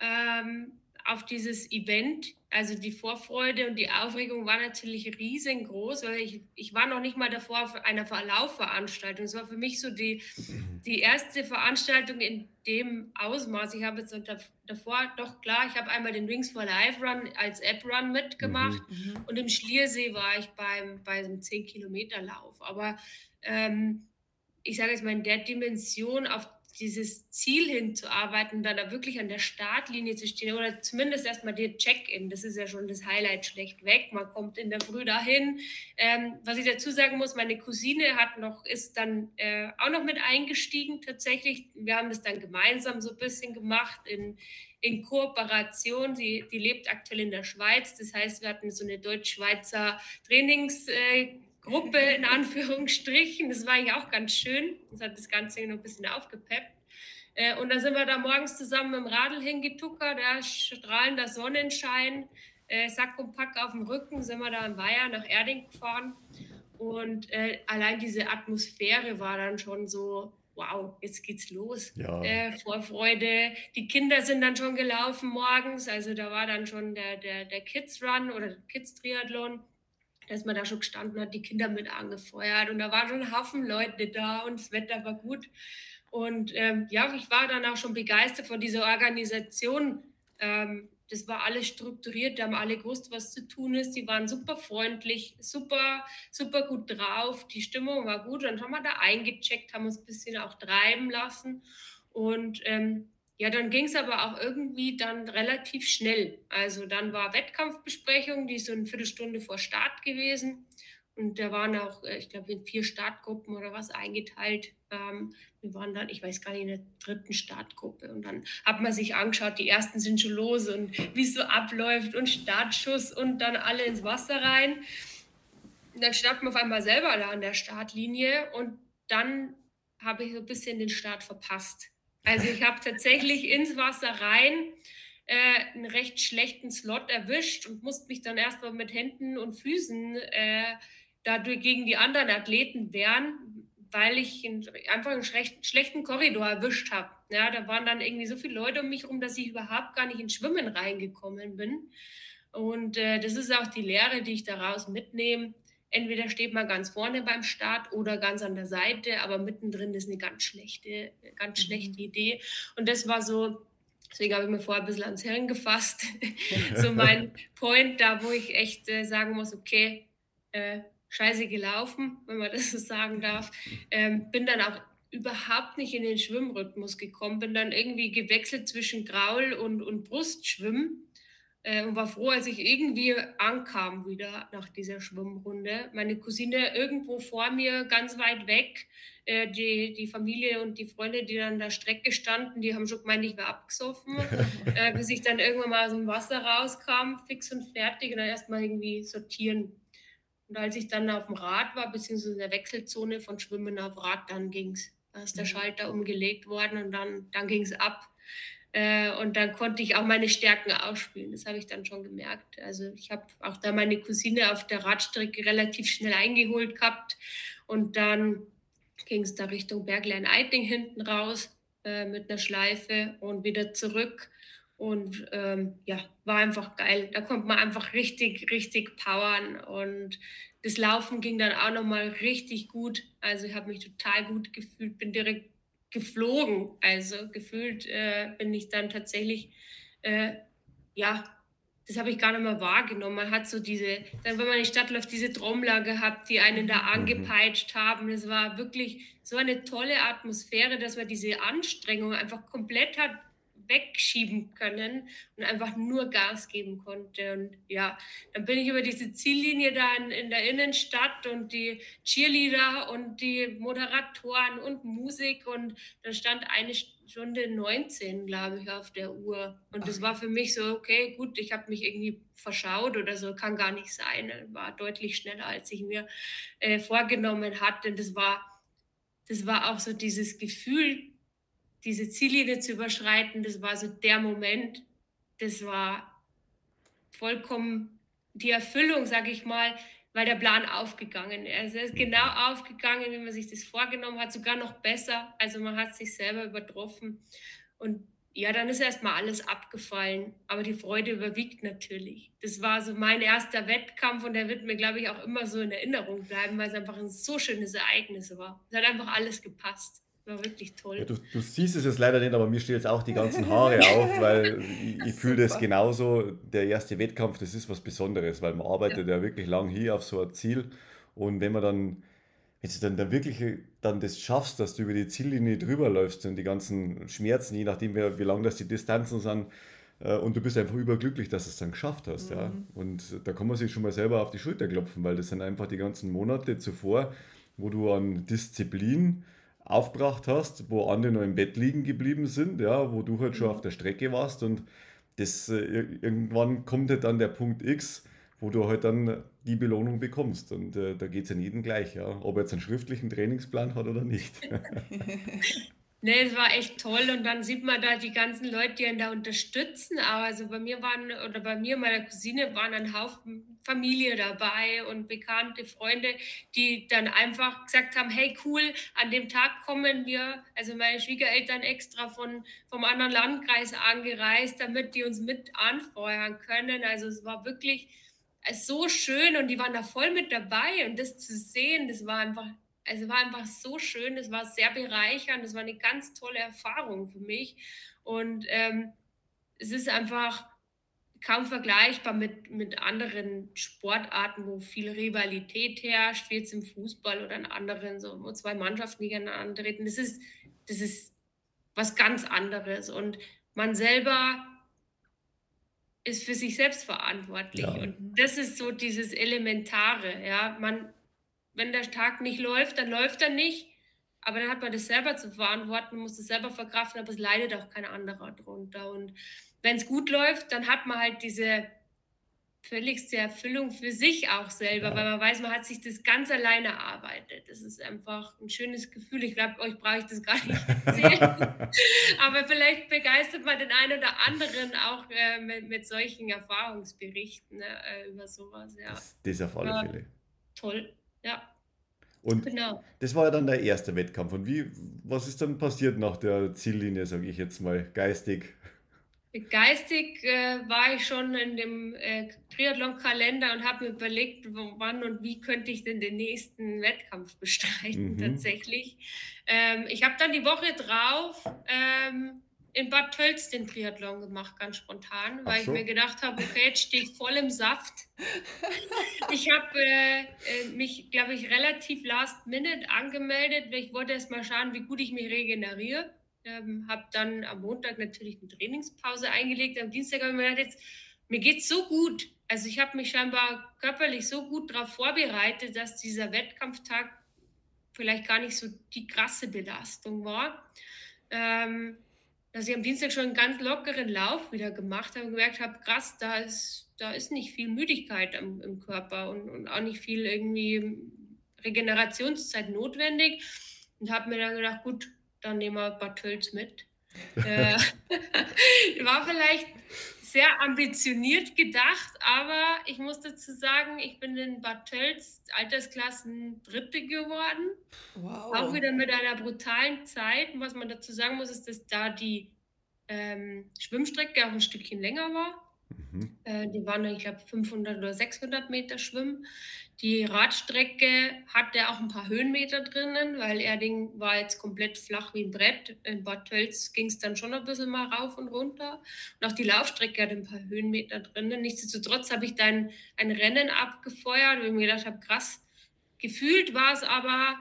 ähm, auf dieses Event also die Vorfreude und die Aufregung war natürlich riesengroß, weil ich, ich war noch nicht mal davor auf einer Laufveranstaltung. Es war für mich so die, die erste Veranstaltung in dem Ausmaß. Ich habe jetzt davor, doch klar, ich habe einmal den Wings for Life Run als App-Run mitgemacht mhm. mhm. und im Schliersee war ich beim, bei einem 10-Kilometer-Lauf. Aber ähm, ich sage jetzt mal in der Dimension, auf dieses Ziel hinzuarbeiten, dann da wirklich an der Startlinie zu stehen oder zumindest erstmal der Check-in, das ist ja schon das Highlight schlecht weg. Man kommt in der Früh dahin. Ähm, was ich dazu sagen muss, meine Cousine hat noch, ist dann äh, auch noch mit eingestiegen tatsächlich. Wir haben das dann gemeinsam so ein bisschen gemacht in, in Kooperation. Sie, die lebt aktuell in der Schweiz. Das heißt, wir hatten so eine deutsch-schweizer Trainings- äh, Gruppe in Anführungsstrichen. Das war eigentlich auch ganz schön. Das hat das Ganze noch ein bisschen aufgepeppt. Äh, und dann sind wir da morgens zusammen mit dem Radl hingetuckert, der strahlender Sonnenschein, äh, Sack und Pack auf dem Rücken, sind wir da im Weiher nach Erding gefahren. Und äh, allein diese Atmosphäre war dann schon so, wow, jetzt geht's los. Ja. Äh, Vorfreude. Die Kinder sind dann schon gelaufen morgens. Also da war dann schon der, der, der Kids Run oder der Kids Triathlon. Dass man da schon gestanden hat, die Kinder mit angefeuert. Und da waren schon Haufen Leute da und das Wetter war gut. Und ähm, ja, ich war dann auch schon begeistert von dieser Organisation. Ähm, das war alles strukturiert, da haben alle gewusst, was zu tun ist. Die waren super freundlich, super, super gut drauf. Die Stimmung war gut. Dann haben wir da eingecheckt, haben uns ein bisschen auch treiben lassen. Und ähm, ja, dann ging es aber auch irgendwie dann relativ schnell. Also dann war Wettkampfbesprechung, die ist so eine Viertelstunde vor Start gewesen. Und da waren auch, äh, ich glaube, in vier Startgruppen oder was eingeteilt. Ähm, wir waren dann, ich weiß gar nicht, in der dritten Startgruppe. Und dann hat man sich angeschaut, die ersten sind schon los und wie es so abläuft und Startschuss und dann alle ins Wasser rein. Und dann stand man auf einmal selber da an der Startlinie und dann habe ich so ein bisschen den Start verpasst. Also ich habe tatsächlich ins Wasser rein äh, einen recht schlechten Slot erwischt und musste mich dann erstmal mit Händen und Füßen äh, dadurch gegen die anderen Athleten wehren, weil ich einfach einen schlechten Korridor erwischt habe. Ja, da waren dann irgendwie so viele Leute um mich herum, dass ich überhaupt gar nicht ins Schwimmen reingekommen bin. Und äh, das ist auch die Lehre, die ich daraus mitnehme. Entweder steht man ganz vorne beim Start oder ganz an der Seite, aber mittendrin ist eine ganz schlechte, ganz mhm. schlechte Idee. Und das war so, deswegen habe ich mir vorher ein bisschen ans Hirn gefasst, so mein Point, da wo ich echt äh, sagen muss, okay, äh, scheiße gelaufen, wenn man das so sagen darf. Ähm, bin dann auch überhaupt nicht in den Schwimmrhythmus gekommen, bin dann irgendwie gewechselt zwischen Graul und, und Brustschwimmen äh, und war froh, als ich irgendwie ankam wieder nach dieser Schwimmrunde. Meine Cousine irgendwo vor mir, ganz weit weg, äh, die, die Familie und die Freunde, die dann an der Strecke standen, die haben schon gemeint, ich wäre abgesoffen, äh, bis ich dann irgendwann mal aus dem Wasser rauskam, fix und fertig und dann erstmal irgendwie sortieren und als ich dann auf dem Rad war, beziehungsweise in der Wechselzone von Schwimmen auf Rad, dann ging es. Da ist der mhm. Schalter umgelegt worden und dann, dann ging es ab. Äh, und dann konnte ich auch meine Stärken ausspielen. Das habe ich dann schon gemerkt. Also ich habe auch da meine Cousine auf der Radstrecke relativ schnell eingeholt gehabt. Und dann ging es da Richtung Berglein-Eiting hinten raus äh, mit einer Schleife und wieder zurück. Und ähm, ja, war einfach geil. Da konnte man einfach richtig, richtig powern. Und das Laufen ging dann auch nochmal richtig gut. Also ich habe mich total gut gefühlt, bin direkt geflogen. Also gefühlt äh, bin ich dann tatsächlich, äh, ja, das habe ich gar nicht mehr wahrgenommen. Man hat so diese, dann wenn man in die Stadt läuft, diese Trommler gehabt, die einen da mhm. angepeitscht haben. Das war wirklich so eine tolle Atmosphäre, dass man diese Anstrengung einfach komplett hat wegschieben können und einfach nur Gas geben konnte. Und ja, dann bin ich über diese Ziellinie da in, in der Innenstadt und die Cheerleader und die Moderatoren und Musik und da stand eine Stunde 19, glaube ich, auf der Uhr. Und das war für mich so, okay, gut, ich habe mich irgendwie verschaut oder so, kann gar nicht sein. War deutlich schneller, als ich mir äh, vorgenommen hatte. Und das war, das war auch so dieses Gefühl, diese Ziellinie zu überschreiten, das war so der Moment, das war vollkommen die Erfüllung, sage ich mal, weil der Plan aufgegangen ist. Also er ist genau aufgegangen, wie man sich das vorgenommen hat, sogar noch besser. Also man hat sich selber übertroffen. Und ja, dann ist erstmal alles abgefallen. Aber die Freude überwiegt natürlich. Das war so mein erster Wettkampf und der wird mir, glaube ich, auch immer so in Erinnerung bleiben, weil es einfach ein so schönes Ereignis war. Es hat einfach alles gepasst. War wirklich toll. Ja, du, du, siehst es jetzt leider nicht, aber mir stehen jetzt auch die ganzen Haare auf, weil ich, ich fühle das genauso. Der erste Wettkampf, das ist was Besonderes, weil man arbeitet ja, ja wirklich lang hier auf so ein Ziel. Und wenn man dann, wenn du dann, dann wirklich dann das schaffst, dass du über die Ziellinie drüber läufst und die ganzen Schmerzen, je nachdem wie, wie lang das die Distanzen sind, äh, und du bist einfach überglücklich, dass du es dann geschafft hast. Mhm. Ja? Und da kann man sich schon mal selber auf die Schulter klopfen, weil das sind einfach die ganzen Monate zuvor, wo du an Disziplin, aufgebracht hast, wo andere noch im Bett liegen geblieben sind, ja, wo du halt schon mhm. auf der Strecke warst und das äh, irgendwann kommt halt dann der Punkt X, wo du halt dann die Belohnung bekommst. Und äh, da geht es ja jedem gleich, ja. ob er jetzt einen schriftlichen Trainingsplan hat oder nicht. Nee, es war echt toll und dann sieht man da die ganzen Leute, die ihn da unterstützen. Aber also bei mir waren, oder bei mir, meiner Cousine, waren ein Haufen Familie dabei und bekannte Freunde, die dann einfach gesagt haben, hey cool, an dem Tag kommen wir, also meine Schwiegereltern extra von, vom anderen Landkreis angereist, damit die uns mit anfeuern können. Also es war wirklich so schön und die waren da voll mit dabei und das zu sehen, das war einfach also war einfach so schön, es war sehr bereichernd, es war eine ganz tolle Erfahrung für mich. Und ähm, es ist einfach kaum vergleichbar mit, mit anderen Sportarten, wo viel Rivalität herrscht, wie jetzt im Fußball oder in anderen, so wo zwei Mannschaften gegeneinander treten. Das ist, das ist was ganz anderes. Und man selber ist für sich selbst verantwortlich. Ja. Und das ist so dieses Elementare. Ja, man, wenn der Tag nicht läuft, dann läuft er nicht. Aber dann hat man das selber zu verantworten, muss das selber verkraften, aber es leidet auch kein anderer drunter. Und wenn es gut läuft, dann hat man halt diese völligste Erfüllung für sich auch selber, ja. weil man weiß, man hat sich das ganz alleine erarbeitet. Das ist einfach ein schönes Gefühl. Ich glaube, euch brauche ich das gar nicht erzählen. Aber vielleicht begeistert man den einen oder anderen auch äh, mit, mit, solchen Erfahrungsberichten ne, äh, über sowas. Ja. Das, das auf alle Fälle. Toll. Ja. Und genau. das war ja dann der erste Wettkampf. Und wie, was ist dann passiert nach der Ziellinie, sage ich jetzt mal, geistig? Geistig äh, war ich schon in dem äh, Triathlon-Kalender und habe mir überlegt, wann und wie könnte ich denn den nächsten Wettkampf bestreiten mhm. tatsächlich. Ähm, ich habe dann die Woche drauf ähm, in Bad Tölz den Triathlon gemacht, ganz spontan, weil so. ich mir gedacht habe, okay, jetzt stehe ich voll im Saft. ich habe äh, äh, mich, glaube ich, relativ last minute angemeldet. Ich wollte erst mal schauen, wie gut ich mich regeneriere. Ähm, habe dann am Montag natürlich eine Trainingspause eingelegt. Am Dienstag habe ich mir gedacht, jetzt, mir geht es so gut. Also ich habe mich scheinbar körperlich so gut darauf vorbereitet, dass dieser Wettkampftag vielleicht gar nicht so die krasse Belastung war. Ähm, dass ich am Dienstag schon einen ganz lockeren Lauf wieder gemacht habe und gemerkt habe, krass, da ist, da ist nicht viel Müdigkeit im, im Körper und, und, auch nicht viel irgendwie Regenerationszeit notwendig. Und habe mir dann gedacht, gut, dann nehmen wir Bad Tölz mit. äh, war vielleicht sehr ambitioniert gedacht, aber ich muss dazu sagen, ich bin in Bad Tölz Altersklassen Dritte geworden. Wow. Auch wieder mit einer brutalen Zeit. Und was man dazu sagen muss, ist, dass da die ähm, Schwimmstrecke auch ein Stückchen länger war. Mhm. Äh, die waren, ich glaube, 500 oder 600 Meter Schwimmen. Die Radstrecke hatte auch ein paar Höhenmeter drinnen, weil Erding war jetzt komplett flach wie ein Brett. In Bad Tölz ging es dann schon ein bisschen mal rauf und runter. Und auch die Laufstrecke hatte ein paar Höhenmeter drinnen. Nichtsdestotrotz habe ich dann ein Rennen abgefeuert, wo ich mir gedacht habe, krass. Gefühlt war es aber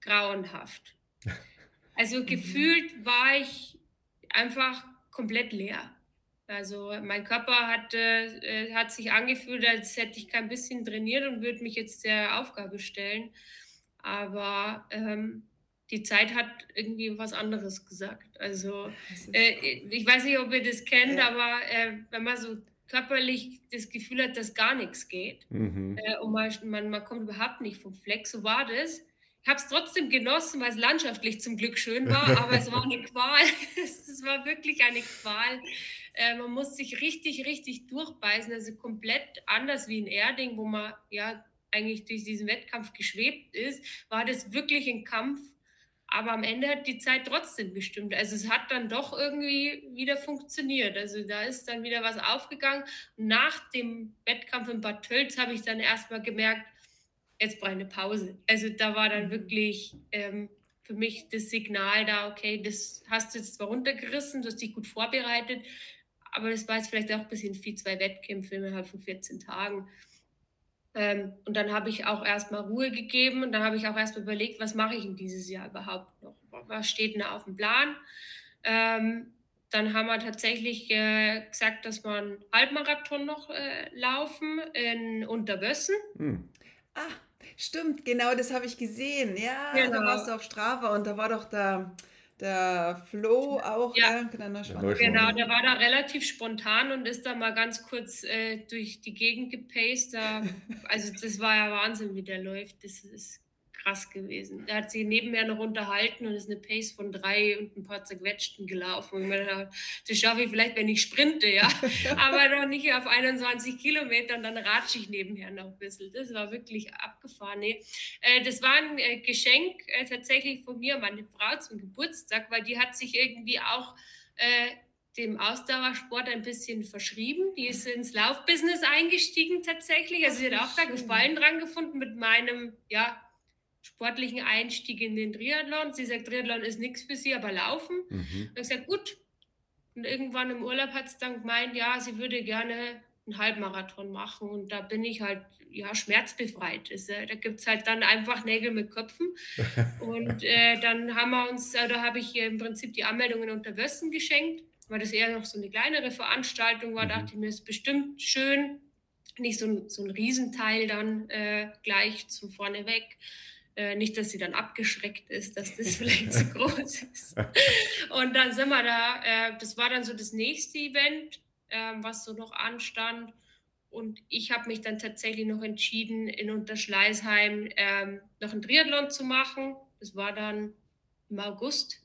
grauenhaft. Also mhm. gefühlt war ich einfach komplett leer. Also mein Körper hat, äh, hat sich angefühlt, als hätte ich kein bisschen trainiert und würde mich jetzt der Aufgabe stellen. Aber ähm, die Zeit hat irgendwie was anderes gesagt. Also äh, ich weiß nicht, ob ihr das kennt, ja. aber äh, wenn man so körperlich das Gefühl hat, dass gar nichts geht mhm. Äh, und man, man, man kommt überhaupt nicht vom Fleck, so war das. Ich habe es trotzdem genossen, weil es landschaftlich zum Glück schön war, aber es war eine Qual. es war wirklich eine Qual. Äh, man muss sich richtig, richtig durchbeißen. Also komplett anders wie in Erding, wo man ja eigentlich durch diesen Wettkampf geschwebt ist, war das wirklich ein Kampf. Aber am Ende hat die Zeit trotzdem bestimmt. Also es hat dann doch irgendwie wieder funktioniert. Also da ist dann wieder was aufgegangen. nach dem Wettkampf in Bad Tölz habe ich dann erstmal gemerkt, jetzt brauche ich eine Pause. Also da war dann mhm. wirklich ähm, für mich das Signal da, okay, das hast du jetzt zwar runtergerissen, du hast dich gut vorbereitet, aber das war jetzt vielleicht auch ein bisschen viel, zwei Wettkämpfe innerhalb von 14 Tagen. Ähm, und dann habe ich auch erstmal Ruhe gegeben und dann habe ich auch erstmal überlegt, was mache ich in dieses Jahr überhaupt noch? Was steht denn da auf dem Plan? Ähm, dann haben wir tatsächlich äh, gesagt, dass wir einen Halbmarathon noch äh, laufen in Unterwössen. Hm. Ah, Stimmt, genau, das habe ich gesehen. Ja, genau. da warst du auf Strava und da war doch der, der Flo auch, Ja. ne? Der Neuschwander. Genau, der war da relativ spontan und ist da mal ganz kurz äh, durch die Gegend gepaced. Da, also das war ja Wahnsinn, wie der läuft. Das ist krass gewesen. Der hat sich nebenher noch unterhalten und ist eine Pace von drei und ein paar zerquetschten gelaufen. Und gedacht, das schaffe ich vielleicht, wenn ich sprinte, ja. Aber noch nicht auf 21 Kilometern, dann ratsche ich nebenher noch ein bisschen. Das war wirklich abgefahren. Nee. Äh, das war ein äh, Geschenk äh, tatsächlich von mir, meine Frau zum Geburtstag, weil die hat sich irgendwie auch dem Ausdauersport ein bisschen verschrieben. Die ist ins Laufbusiness eingestiegen tatsächlich. Also sie hat auch da. Gefallen dran gefunden mit meinem, ja, sportlichen Einstieg in den Triathlon. Sie sagt, Triathlon ist nichts für sie, aber Laufen. Mhm. Und ich gesagt, gut. Und irgendwann im Urlaub hat sie dann gemeint, ja, sie würde gerne einen Halbmarathon machen. Und da bin ich halt, ja, schmerzbefreit. Das, äh, da gibt es halt dann einfach Nägel mit Köpfen. Und äh, dann haben wir uns, äh, da habe ich ihr im Prinzip die Anmeldung in Unterwössen geschenkt, weil das eher noch so eine kleinere Veranstaltung war. Mhm. Dachte ich mir, ist bestimmt schön. Nicht so ein, so ein Riesenteil dann äh, gleich zum Vorneweg. Äh, nicht, dass sie dann abgeschreckt ist, dass das vielleicht zu groß ist. Und dann sind wir da, äh, das war dann so das nächste Event, ähm, was so noch anstand. Und ich habe mich dann tatsächlich noch entschieden, in Unterschleißheim ähm, noch einen Triathlon zu machen. Das war dann im August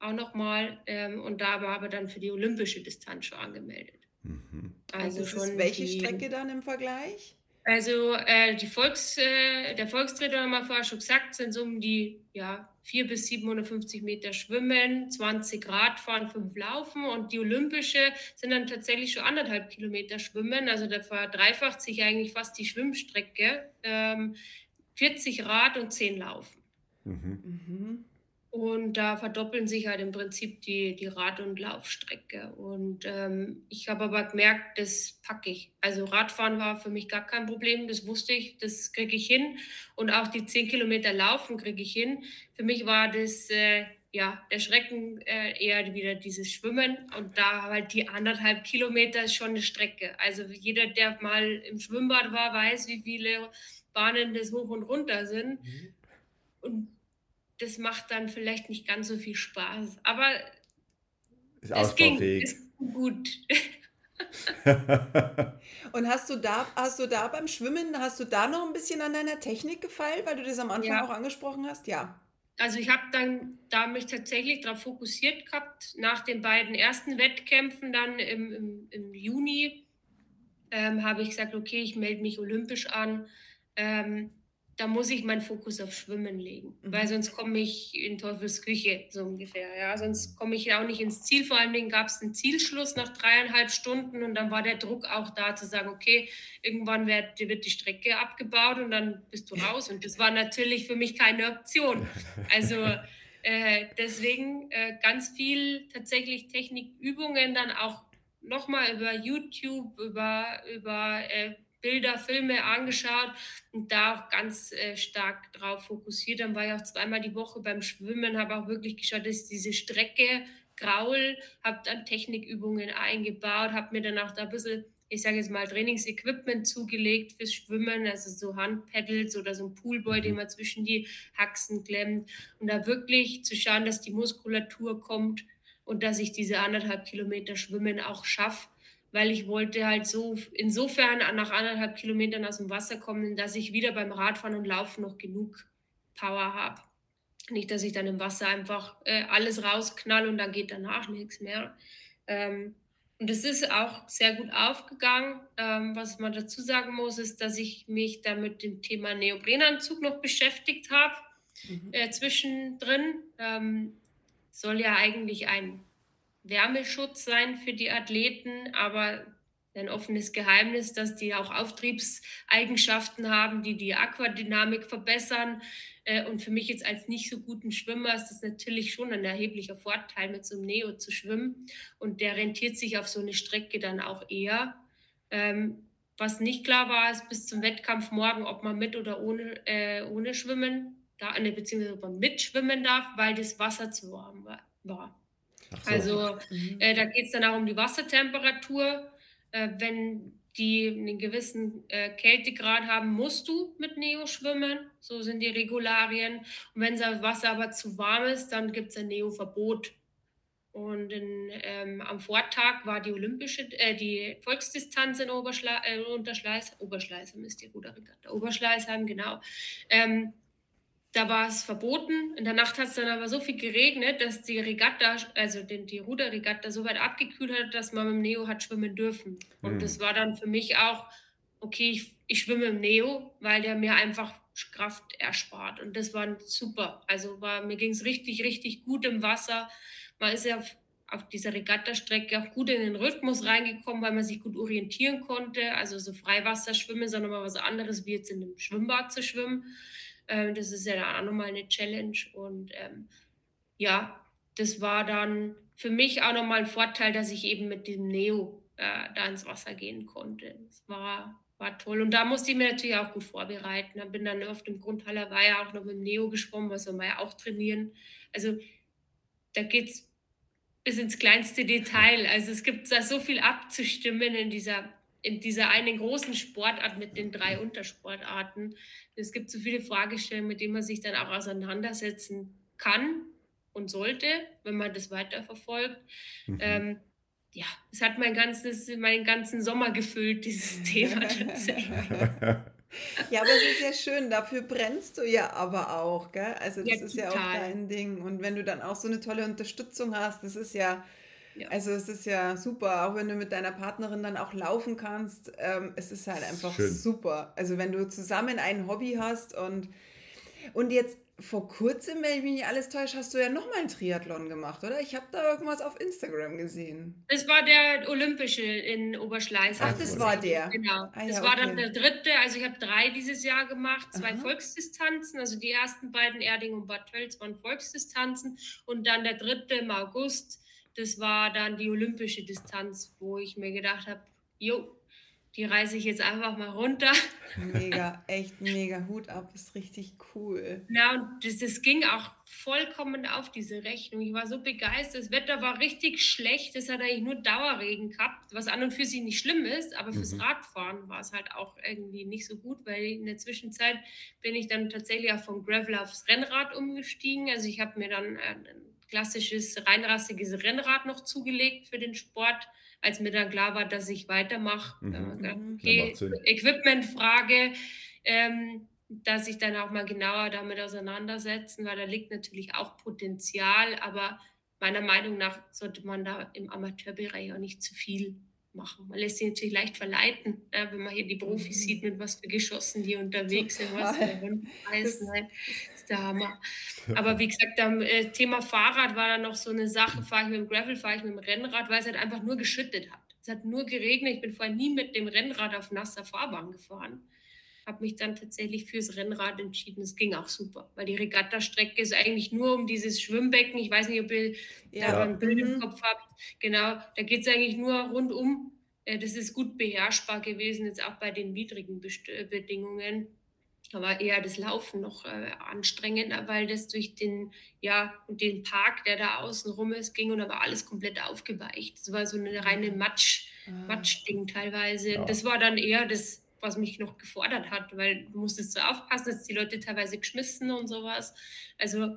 auch nochmal. Ähm, und da war aber dann für die olympische Distanz schon angemeldet. Mhm. Also, Also schon welche die, Strecke dann im Vergleich? Also äh, die Volks, äh, der Volkstritt, haben wir vorher schon gesagt, sind so um die ja, 400 bis 750 Meter Schwimmen, 20 Radfahren, 5 Laufen und die Olympische sind dann tatsächlich schon anderthalb Kilometer Schwimmen. Also da verdreifacht sich eigentlich fast die Schwimmstrecke. Ähm, 40 Rad und 10 Laufen. Mhm. Mhm. Und da verdoppeln sich halt im Prinzip die, die Rad- und Laufstrecke. Und ähm, ich habe aber gemerkt, das packe ich. Also Radfahren war für mich gar kein Problem, das wusste ich, das kriege ich hin. Und auch die 10 Kilometer Laufen kriege ich hin. Für mich war das, äh, ja, der Schrecken äh, eher wieder dieses Schwimmen. Und da halt die anderthalb Kilometer ist schon eine Strecke. Also jeder, der mal im Schwimmbad war, weiß, wie viele Bahnen das hoch und runter sind. Und das macht dann vielleicht nicht ganz so viel Spaß. Aber Ist es ging, ging gut. Und hast du da, hast du da beim Schwimmen, hast du da noch ein bisschen an deiner Technik gefeilt, weil du das am Anfang Ja. auch angesprochen hast? Ja. Also ich habe dann da mich tatsächlich darauf fokussiert gehabt, nach den beiden ersten Wettkämpfen dann im, im, im Juni ähm, habe ich gesagt, okay, ich melde mich olympisch an. Ähm, da muss ich meinen Fokus auf Schwimmen legen, Mhm. weil sonst komme ich in Teufels Küche, so ungefähr. Ja, sonst komme ich auch nicht ins Ziel. Vor allen Dingen gab es einen Zielschluss nach dreieinhalb Stunden und dann war der Druck auch da zu sagen, okay, irgendwann wird, wird die Strecke abgebaut und dann bist du raus. Und das war natürlich für mich keine Option. Also äh, deswegen äh, ganz viel tatsächlich Technikübungen, dann auch nochmal über YouTube, über, über äh, Bilder, Filme angeschaut und da auch ganz äh, stark drauf fokussiert. Dann war ich auch zweimal die Woche beim Schwimmen, habe auch wirklich geschaut, dass diese Strecke graul, habe dann Technikübungen eingebaut, habe mir dann auch da ein bisschen, ich sage jetzt mal, Trainingsequipment zugelegt fürs Schwimmen, also so Handpedals oder so ein Poolboy, den man zwischen die Haxen klemmt. Und da wirklich zu schauen, dass die Muskulatur kommt und dass ich diese anderthalb Kilometer Schwimmen auch schaffe weil ich wollte halt so insofern nach anderthalb Kilometern aus dem Wasser kommen, dass ich wieder beim Radfahren und Laufen noch genug Power habe. Nicht, dass ich dann im Wasser einfach äh, alles rausknall und dann geht danach nichts mehr. Ähm, und das ist auch sehr gut aufgegangen. Ähm, was man dazu sagen muss, ist, dass ich mich da mit dem Thema Neoprenanzug noch beschäftigt habe, Mhm. äh, zwischendrin. Ähm, soll ja eigentlich ein Wärmeschutz sein für die Athleten, aber ein offenes Geheimnis, dass die auch Auftriebseigenschaften haben, die die Aquadynamik verbessern. Äh, Und für mich jetzt als nicht so guten Schwimmer ist das natürlich schon ein erheblicher Vorteil, mit so einem Neo zu schwimmen. Und der rentiert sich auf so eine Strecke dann auch eher. Ähm, Was nicht klar war, ist bis zum Wettkampf morgen, ob man mit oder ohne, äh, ohne Schwimmen, da, ne, beziehungsweise ob man mitschwimmen darf, weil das Wasser zu warm war. So. Also Mhm. äh, da geht es dann auch um die Wassertemperatur. Äh, wenn die einen gewissen äh, Kältegrad haben, musst du mit Neo schwimmen. So sind die Regularien. Und wenn das Wasser aber zu warm ist, dann gibt es ein Neo-Verbot. Und in, ähm, am Vortag war die olympische, äh, die Volksdistanz in Oberschle äh, Unterschleiß, Oberschleißheim ist die Ruderregatta, Oberschleißheim, genau. Ähm, da war es verboten. In der Nacht hat es dann aber so viel geregnet, dass die Regatta, also die, die Ruderregatta so weit abgekühlt hat, dass man mit dem Neo hat schwimmen dürfen. Und mhm. das war dann für mich auch, okay, ich, ich schwimme im Neo, weil der mir einfach Kraft erspart. Und das war super. Also war, mir ging es richtig, richtig gut im Wasser. Man ist ja auf, auf dieser Regattastrecke auch gut in den Rhythmus reingekommen, weil man sich gut orientieren konnte. Also so Freiwasserschwimmen, sondern mal was anderes wie jetzt in einem Schwimmbad zu schwimmen. Ähm, das ist ja dann auch nochmal eine Challenge. Und ähm, ja, das war dann für mich auch nochmal ein Vorteil, dass ich eben mit dem Neo äh, da ins Wasser gehen konnte. Das war, war toll. Und da musste ich mir natürlich auch gut vorbereiten. Da bin dann auf dem Grundhaller war ja auch noch mit dem Neo geschwommen, was soll man ja auch trainieren. Also da geht es bis ins kleinste Detail. Also es gibt da so viel abzustimmen in dieser in dieser einen großen Sportart mit den drei Untersportarten. Es gibt so viele Fragestellungen, mit denen man sich dann auch auseinandersetzen kann und sollte, wenn man das weiterverfolgt. Mhm. Ähm, ja, es hat mein ganzes, meinen ganzen Sommer gefüllt, dieses Thema tatsächlich. Ja, aber es ist ja schön, dafür brennst du ja aber auch, gell? Also das ja, ist ja auch dein Ding. Und wenn du dann auch so eine tolle Unterstützung hast, das ist ja, ja. Also es ist ja super, auch wenn du mit deiner Partnerin dann auch laufen kannst. Ähm, es ist halt einfach Schön. super. Also wenn du zusammen ein Hobby hast und, und jetzt vor kurzem, wenn ich mich nicht alles täusche, hast du ja nochmal einen Triathlon gemacht, oder? Ich habe da irgendwas auf Instagram gesehen. Das war der olympische in Oberschleißheim. Ach, das war der. Genau. Ah, das ja, war okay. dann der dritte. Also ich habe drei dieses Jahr gemacht, zwei Aha. Volksdistanzen. Also die ersten beiden Erding und Bad Tölz waren Volksdistanzen und dann der dritte im August das war dann die olympische Distanz, wo ich mir gedacht habe, jo, die reise ich jetzt einfach mal runter. Mega, echt mega Hut ab, ist richtig cool. Ja, und das, das ging auch vollkommen auf diese Rechnung. Ich war so begeistert. Das Wetter war richtig schlecht. Es hat eigentlich nur Dauerregen gehabt, was an und für sich nicht schlimm ist, aber fürs mhm. Radfahren war es halt auch irgendwie nicht so gut, weil in der Zwischenzeit bin ich dann tatsächlich auch vom Gravel aufs Rennrad umgestiegen. Also ich habe mir dann ein klassisches reinrassiges Rennrad noch zugelegt für den Sport, als mir dann klar war, dass ich weitermache. Mhm. Okay, Equipmentfrage, ähm, dass ich dann auch mal genauer damit auseinandersetzen, weil da liegt natürlich auch Potenzial, aber meiner Meinung nach sollte man da im Amateurbereich auch nicht zu viel machen. Man lässt sich natürlich leicht verleiten, ja, wenn man hier die Profis mhm. sieht, mit was für Geschossen die unterwegs sind, was für. Ist der Hammer. Aber wie gesagt, am äh, Thema Fahrrad war da noch so eine Sache, fahre ich mit dem Gravel, fahre ich mit dem Rennrad, weil es halt einfach nur geschüttet hat. Es hat nur geregnet. Ich bin vorher nie mit dem Rennrad auf nasser Fahrbahn gefahren habe mich dann tatsächlich fürs Rennrad entschieden. Es ging auch super, weil die Regattastrecke ist eigentlich nur um dieses Schwimmbecken. Ich weiß nicht, ob ihr ja. da ein Bild im mhm. Kopf habt. Genau, da geht es eigentlich nur rundum. Äh, das ist gut beherrschbar gewesen, jetzt auch bei den widrigen Best äh, Bedingungen. Aber eher das Laufen noch äh, anstrengender, weil das durch den, ja, den Park, der da außen rum ist, ging und da war alles komplett aufgeweicht. Das war so eine reine mhm. Matsch, ah. Matschding teilweise. Ja. Das war dann eher das was mich noch gefordert hat, weil du musstest so aufpassen, dass die Leute teilweise geschmissen und sowas. Also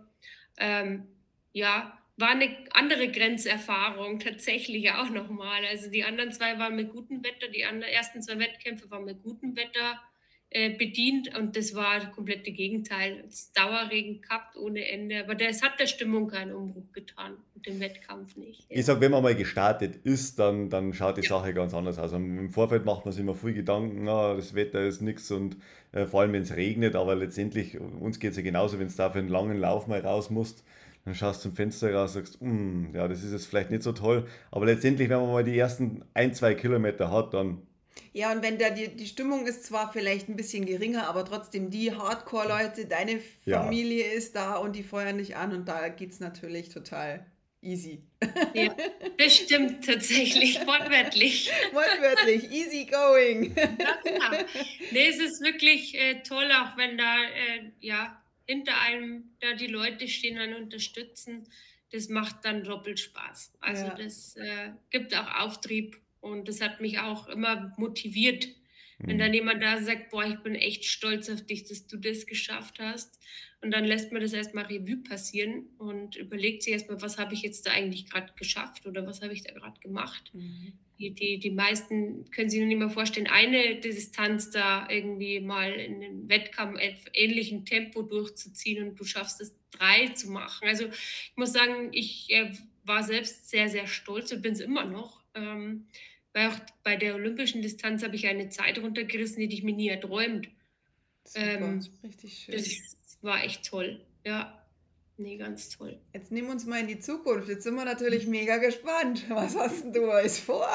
ähm, ja, war eine andere Grenzerfahrung tatsächlich auch nochmal. Also die anderen zwei waren mit gutem Wetter, die anderen, ersten zwei Wettkämpfe waren mit gutem Wetter bedient und das war das komplette Gegenteil. Es Dauerregen gehabt ohne Ende, aber das hat der Stimmung keinen Umbruch getan und dem Wettkampf nicht. Ja. Ich sage, wenn man mal gestartet ist, dann, dann schaut die ja. Sache ganz anders aus. Im Vorfeld macht man sich immer viel Gedanken, na, das Wetter ist nichts und äh, vor allem wenn es regnet, aber letztendlich, uns geht es ja genauso, wenn es da für einen langen Lauf mal raus musst, dann schaust du zum Fenster raus und sagst, mm, ja, das ist jetzt vielleicht nicht so toll, aber letztendlich, wenn man mal die ersten ein, zwei Kilometer hat, dann ja, und wenn da die, die Stimmung ist zwar vielleicht ein bisschen geringer, aber trotzdem die Hardcore-Leute, deine Familie ja. ist da und die feuern dich an und da geht es natürlich total easy. Ja, das stimmt tatsächlich, wortwörtlich. wortwörtlich, easy going. ja, genau. Nee, es ist wirklich äh, toll, auch wenn da äh, ja, hinter einem da die Leute stehen und unterstützen. Das macht dann doppelt Spaß. Also ja. das äh, gibt auch Auftrieb Und das hat mich auch immer motiviert, wenn dann mhm. jemand da sagt, boah, ich bin echt stolz auf dich, dass du das geschafft hast. Und dann lässt man das erstmal Revue passieren und überlegt sich erstmal, was habe ich jetzt da eigentlich gerade geschafft oder was habe ich da gerade gemacht. Mhm. Die, die, die meisten können sich noch nicht mehr vorstellen, eine Distanz da irgendwie mal in einem Wettkampf ähnlichen Tempo durchzuziehen und du schaffst es drei zu machen. Also ich muss sagen, ich äh, war selbst sehr, sehr stolz und bin es immer noch. Ähm, weil auch bei der olympischen Distanz habe ich eine Zeit runtergerissen, die ich mir nie erträumt. Super, ähm, richtig schön. Das war echt toll. Ja, nee, ganz toll. Jetzt nehmen wir uns mal in die Zukunft. Jetzt sind wir natürlich mega gespannt. Was hast du alles vor?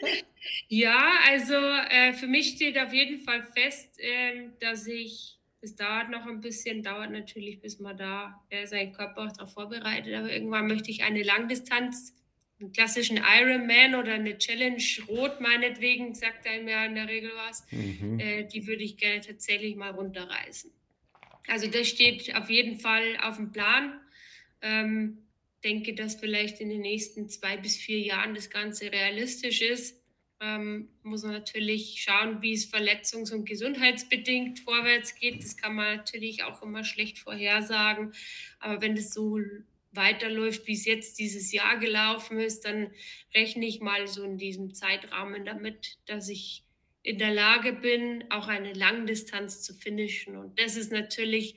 ja, also äh, für mich steht auf jeden Fall fest, äh, dass ich es dauert noch ein bisschen, dauert natürlich, bis man da äh, seinen Körper auch darauf vorbereitet. Aber irgendwann möchte ich eine Langdistanz einen klassischen Ironman oder eine Challenge Rot meinetwegen, sagt einem ja in der Regel was, mhm. äh, die würde ich gerne tatsächlich mal runterreißen. Also das steht auf jeden Fall auf dem Plan. Ähm, denke, dass vielleicht in den nächsten zwei bis vier Jahren das Ganze realistisch ist. Ähm, muss man natürlich schauen, wie es verletzungs- und gesundheitsbedingt vorwärts geht. Das kann man natürlich auch immer schlecht vorhersagen. Aber wenn das so weiterläuft, wie es jetzt dieses Jahr gelaufen ist, dann rechne ich mal so in diesem Zeitrahmen damit, dass ich in der Lage bin, auch eine Langdistanz zu finishen. Und das ist natürlich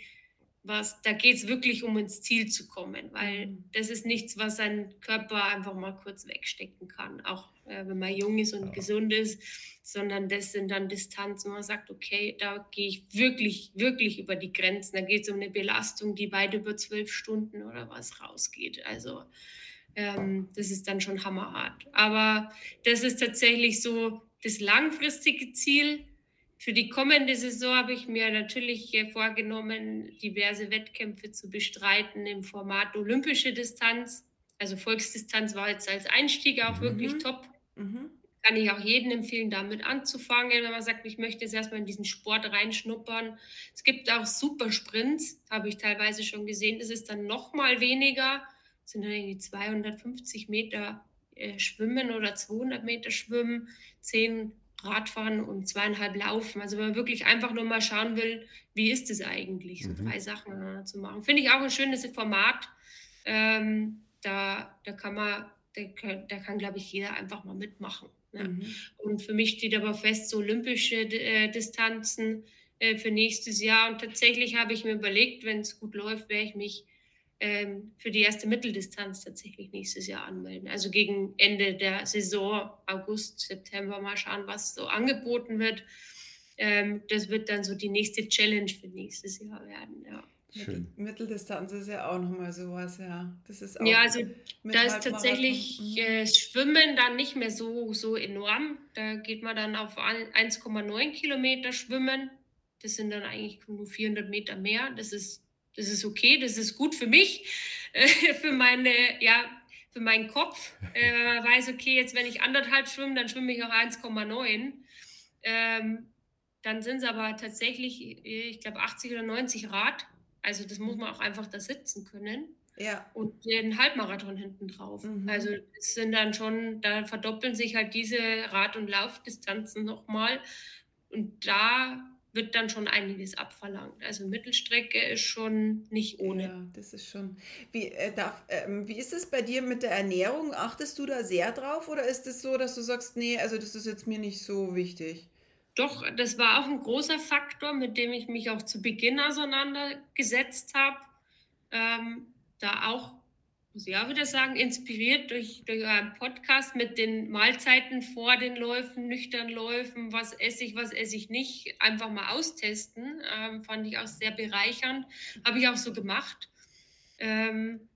was, da geht es wirklich um ins Ziel zu kommen, weil mhm. das ist nichts, was ein Körper einfach mal kurz wegstecken kann, auch äh, wenn man jung ist und ja. gesund ist, sondern das sind dann Distanzen, wo man sagt, okay, da gehe ich wirklich, wirklich über die Grenzen. Da geht es um eine Belastung, die weit über zwölf Stunden oder was rausgeht. Also ähm, das ist dann schon hammerhart. Aber das ist tatsächlich so das langfristige Ziel für die kommende Saison habe ich mir natürlich vorgenommen, diverse Wettkämpfe zu bestreiten im Format olympische Distanz. Also Volksdistanz war jetzt als Einstieg auch mhm. wirklich top. Mhm. Kann ich auch jedem empfehlen, damit anzufangen, wenn man sagt, ich möchte jetzt erstmal in diesen Sport reinschnuppern. Es gibt auch super Sprints, habe ich teilweise schon gesehen. Das ist dann noch mal weniger. Das sind dann irgendwie 250 Meter äh, Schwimmen oder 200 Meter Schwimmen, 10 Radfahren und zweieinhalb Laufen. Also wenn man wirklich einfach nur mal schauen will, wie ist es eigentlich, so mhm. drei Sachen miteinander zu machen. Finde ich auch ein schönes Format. Ähm, da, da kann man, da, da kann, glaube ich, jeder einfach mal mitmachen. Ne? Mhm. Und für mich steht aber fest, so olympische äh, Distanzen äh, für nächstes Jahr. Und tatsächlich habe ich mir überlegt, wenn es gut läuft, werde ich mich ähm, für die erste Mitteldistanz tatsächlich nächstes Jahr anmelden. Also gegen Ende der Saison, August, September, mal schauen, was so angeboten wird. Ähm, das wird dann so die nächste Challenge für nächstes Jahr werden, ja. Schön. Mitteldistanz ist ja auch nochmal sowas, ja. Das ist auch ja, also da ist tatsächlich mhm. äh, Schwimmen dann nicht mehr so, so enorm. Da geht man dann auf 1,9 Kilometer Schwimmen. Das sind dann eigentlich nur 400 Meter mehr. Das ist das ist okay, das ist gut für mich, äh, für meine, ja, für meinen Kopf. Äh, man weiß, okay, jetzt wenn ich anderthalb schwimme, dann schwimme ich auch 1,9. Ähm, dann sind es aber tatsächlich, ich glaube, 80 oder 90 Rad. Also das muss man auch einfach da sitzen können. Ja. Und den Halbmarathon hinten drauf. Mhm. Also es sind dann schon, da verdoppeln sich halt diese Rad- und Laufdistanzen nochmal. Und da wird dann schon einiges abverlangt. Also Mittelstrecke ist schon nicht ohne. Ja, das ist schon. Wie, äh, darf, äh, wie ist es bei dir mit der Ernährung? Achtest du da sehr drauf oder ist es so, dass du sagst, nee, also das ist jetzt mir nicht so wichtig? Doch, das war auch ein großer Faktor, mit dem ich mich auch zu Beginn auseinandergesetzt habe. Ähm, da auch muss ich auch wieder sagen, inspiriert durch, durch euren Podcast mit den Mahlzeiten vor den Läufen, nüchtern Läufen, was esse ich, was esse ich nicht, einfach mal austesten. Ähm, fand ich auch sehr bereichernd. Habe ich auch so gemacht. Ähm,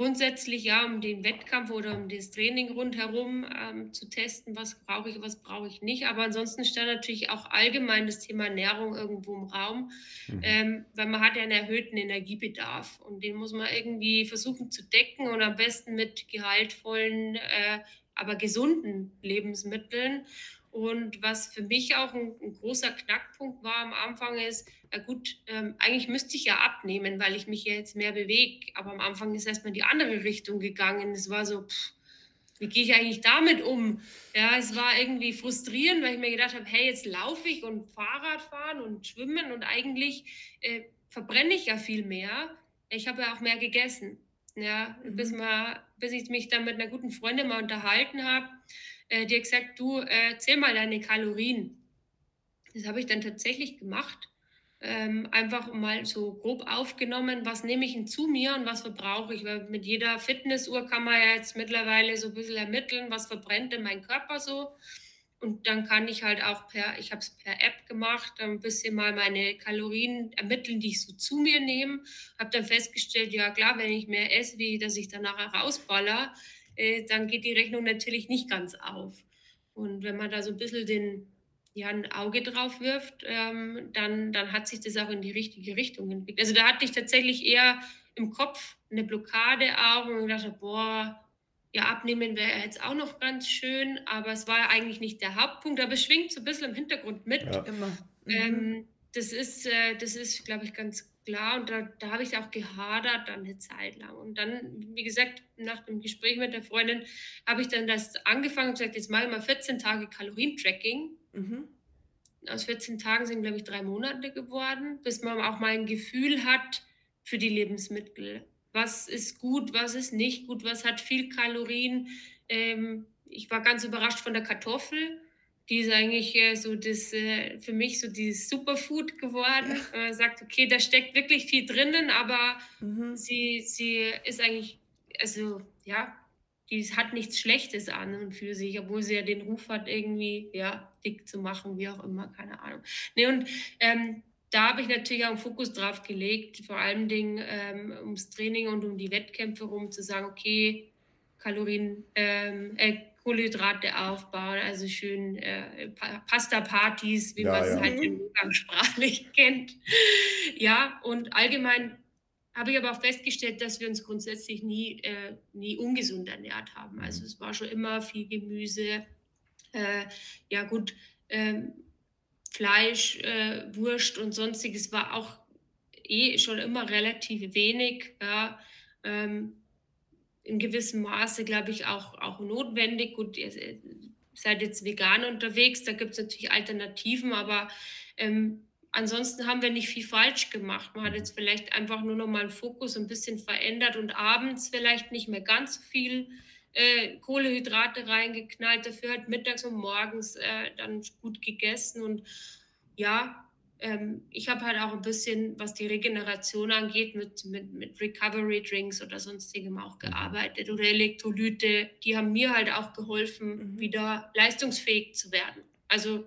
grundsätzlich ja, um den Wettkampf oder um das Training rundherum ähm, zu testen, was brauche ich, was brauche ich nicht. Aber ansonsten stand natürlich auch allgemein das Thema Ernährung irgendwo im Raum, mhm. ähm, weil man hat ja einen erhöhten Energiebedarf und den muss man irgendwie versuchen zu decken und am besten mit gehaltvollen, äh, aber gesunden Lebensmitteln. Und was für mich auch ein, ein großer Knackpunkt war am Anfang ist, ja gut, ähm, eigentlich müsste ich ja abnehmen, weil ich mich jetzt mehr bewege. Aber am Anfang ist erstmal die andere Richtung gegangen. Es war so, pff, wie gehe ich eigentlich damit um? Ja, es war irgendwie frustrierend, weil ich mir gedacht habe, hey, jetzt laufe ich und Fahrrad fahren und schwimmen und eigentlich äh, verbrenne ich ja viel mehr. Ich habe ja auch mehr gegessen. Ja, mhm. bis, mal, bis ich mich dann mit einer guten Freundin mal unterhalten habe, äh, hat gesagt, du äh, zähl mal deine Kalorien. Das habe ich dann tatsächlich gemacht. Ähm, einfach mal so grob aufgenommen, was nehme ich denn zu mir und was verbrauche ich. Weil mit jeder Fitnessuhr kann man ja jetzt mittlerweile so ein bisschen ermitteln, was verbrennt denn mein Körper so. Und dann kann ich halt auch per, ich habe es per App gemacht, ein bisschen mal meine Kalorien ermitteln, die ich so zu mir nehme. Habe dann festgestellt, ja klar, wenn ich mehr esse, wie dass ich dann nachher rausballer, äh, dann geht die Rechnung natürlich nicht ganz auf. Und wenn man da so ein bisschen den, ja, ein Auge drauf wirft, ähm, dann, dann hat sich das auch in die richtige Richtung entwickelt. Also da hatte ich tatsächlich eher im Kopf eine Blockade auch und dachte, boah, ja, abnehmen wäre jetzt auch noch ganz schön, aber es war eigentlich nicht der Hauptpunkt, aber es schwingt so ein bisschen im Hintergrund mit. Ja. Immer. Ähm, mhm. Das ist, äh, das ist, glaube ich, ganz klar und da, da habe ich auch gehadert dann eine Zeit lang. Und dann, wie gesagt, nach dem Gespräch mit der Freundin habe ich dann das angefangen und gesagt, jetzt mache ich mal 14 Tage Kalorientracking. Mhm. Aus 14 Tagen sind, glaube ich, drei Monate geworden, bis man auch mal ein Gefühl hat für die Lebensmittel was ist gut, was ist nicht gut, was hat viel Kalorien. Ähm, ich war ganz überrascht von der Kartoffel. Die ist eigentlich äh, so das, äh, für mich so dieses Superfood geworden. Ja. Man sagt, okay, da steckt wirklich viel drinnen, aber mhm. sie, sie ist eigentlich, also ja, die hat nichts Schlechtes an und für sich, obwohl sie ja den Ruf hat, irgendwie, ja, dick zu machen, wie auch immer, keine Ahnung. Nee, und ähm, da habe ich natürlich auch einen Fokus drauf gelegt, vor allen Dingen ähm, ums Training und um die Wettkämpfe rum, zu sagen, okay, Kalorien, ähm, äh, Kohlenhydrate aufbauen, also schön äh, Pasta-Partys, wie ja, man es ja. halt umgangssprachlich kennt. ja, und allgemein habe ich aber auch festgestellt, dass wir uns grundsätzlich nie, äh, nie ungesund ernährt haben. Also mhm. es war schon immer viel Gemüse. Äh, ja gut, ähm, Fleisch, äh, Wurst und sonstiges war auch eh schon immer relativ wenig. Ja. Ähm, in gewissem Maße, glaube ich, auch, auch notwendig. Gut, ihr seid jetzt vegan unterwegs, da gibt es natürlich Alternativen, aber ähm, ansonsten haben wir nicht viel falsch gemacht. Man hat jetzt vielleicht einfach nur noch mal einen Fokus ein bisschen verändert und abends vielleicht nicht mehr ganz so viel äh, Kohlehydrate reingeknallt, dafür halt mittags und morgens äh, dann gut gegessen. Und ja, ähm, ich habe halt auch ein bisschen, was die Regeneration angeht, mit, mit, mit Recovery Drinks oder sonstigem auch mhm. gearbeitet oder Elektrolyte. Die haben mir halt auch geholfen, mhm. wieder leistungsfähig zu werden. Also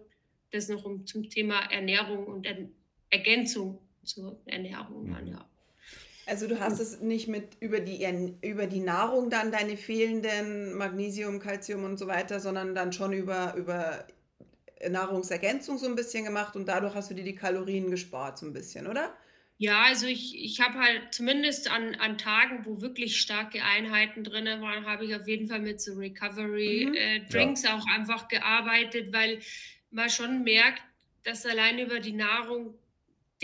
das noch um, zum Thema Ernährung und er Ergänzung zur Ernährung. Mhm. ja. Also du hast es nicht mit über die, über die Nahrung dann deine fehlenden Magnesium, Calcium und so weiter, sondern dann schon über, über Nahrungsergänzung so ein bisschen gemacht und dadurch hast du dir die Kalorien gespart so ein bisschen, oder? Ja, also ich, ich habe halt zumindest an, an Tagen, wo wirklich starke Einheiten drin waren, habe ich auf jeden Fall mit so Recovery-Drinks mhm. äh, ja. auch einfach gearbeitet, weil man schon merkt, dass allein über die Nahrung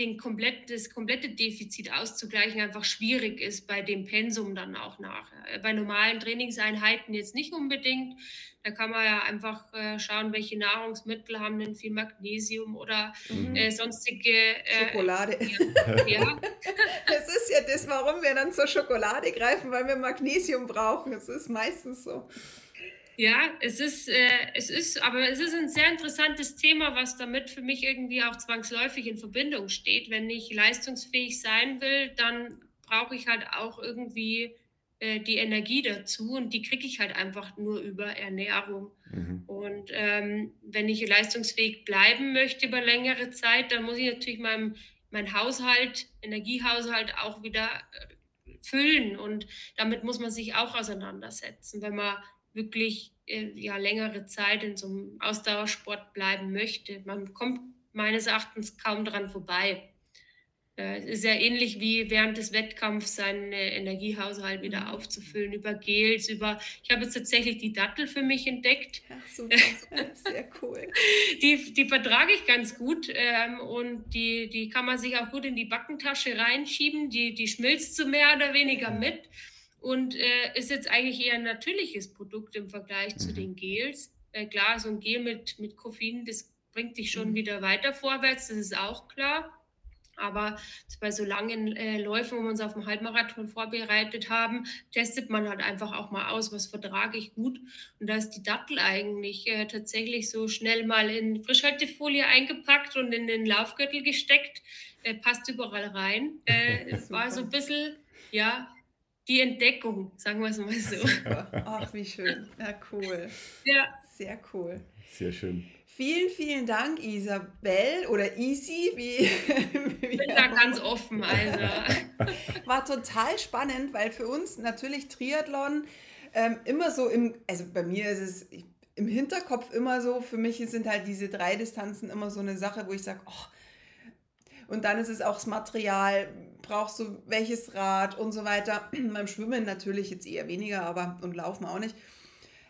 den komplett, das komplette Defizit auszugleichen einfach schwierig ist bei dem Pensum dann auch nachher. Bei normalen Trainingseinheiten jetzt nicht unbedingt. Da kann man ja einfach äh, schauen, welche Nahrungsmittel haben denn viel Magnesium oder mhm. äh, sonstige äh, Schokolade. Ja, ja. Das ist ja das, warum wir dann zur Schokolade greifen, weil wir Magnesium brauchen. Es ist meistens so. Ja, es ist, äh, es ist, aber es ist ein sehr interessantes Thema, was damit für mich irgendwie auch zwangsläufig in Verbindung steht. Wenn ich leistungsfähig sein will, dann brauche ich halt auch irgendwie äh, die Energie dazu und die kriege ich halt einfach nur über Ernährung. Mhm. Und ähm, wenn ich leistungsfähig bleiben möchte über längere Zeit, dann muss ich natürlich meinem mein Haushalt, Energiehaushalt auch wieder äh, füllen und damit muss man sich auch auseinandersetzen. Wenn man wirklich äh, ja, längere Zeit in so einem Ausdauersport bleiben möchte. Man kommt meines Erachtens kaum dran vorbei. Äh, es ist ja ähnlich wie während des Wettkampfs seinen Energiehaushalt wieder mhm. aufzufüllen über Gels, über. Ich habe jetzt tatsächlich die Dattel für mich entdeckt. Ach, super, sehr cool. die, die vertrage ich ganz gut ähm, und die, die kann man sich auch gut in die Backentasche reinschieben. Die, die schmilzt so mehr oder weniger mit. Und äh, ist jetzt eigentlich eher ein natürliches Produkt im Vergleich mhm. zu den Gels. Äh, klar, so ein Gel mit, mit Koffein, das bringt dich schon mhm. wieder weiter vorwärts, das ist auch klar. Aber bei so langen äh, Läufen, wo wir uns auf dem Halbmarathon vorbereitet haben, testet man halt einfach auch mal aus, was vertrage ich gut. Und da ist die Dattel eigentlich äh, tatsächlich so schnell mal in Frischhaltefolie eingepackt und in den Laufgürtel gesteckt. Äh, passt überall rein. Äh, es war so ein bisschen, ja, die Entdeckung, sagen wir es mal so. Super. Ach, wie schön. Ja, cool. Ja. Sehr cool. Sehr schön. Vielen, vielen Dank, Isabel oder Isi, wie. Ich bin da ganz offen, also. War total spannend, weil für uns natürlich Triathlon ähm, immer so im, also bei mir ist es im Hinterkopf immer so, für mich sind halt diese drei Distanzen immer so eine Sache, wo ich sage, oh, und dann ist es auch das Material, brauchst du welches Rad und so weiter. Beim Schwimmen natürlich jetzt eher weniger, aber und Laufen auch nicht.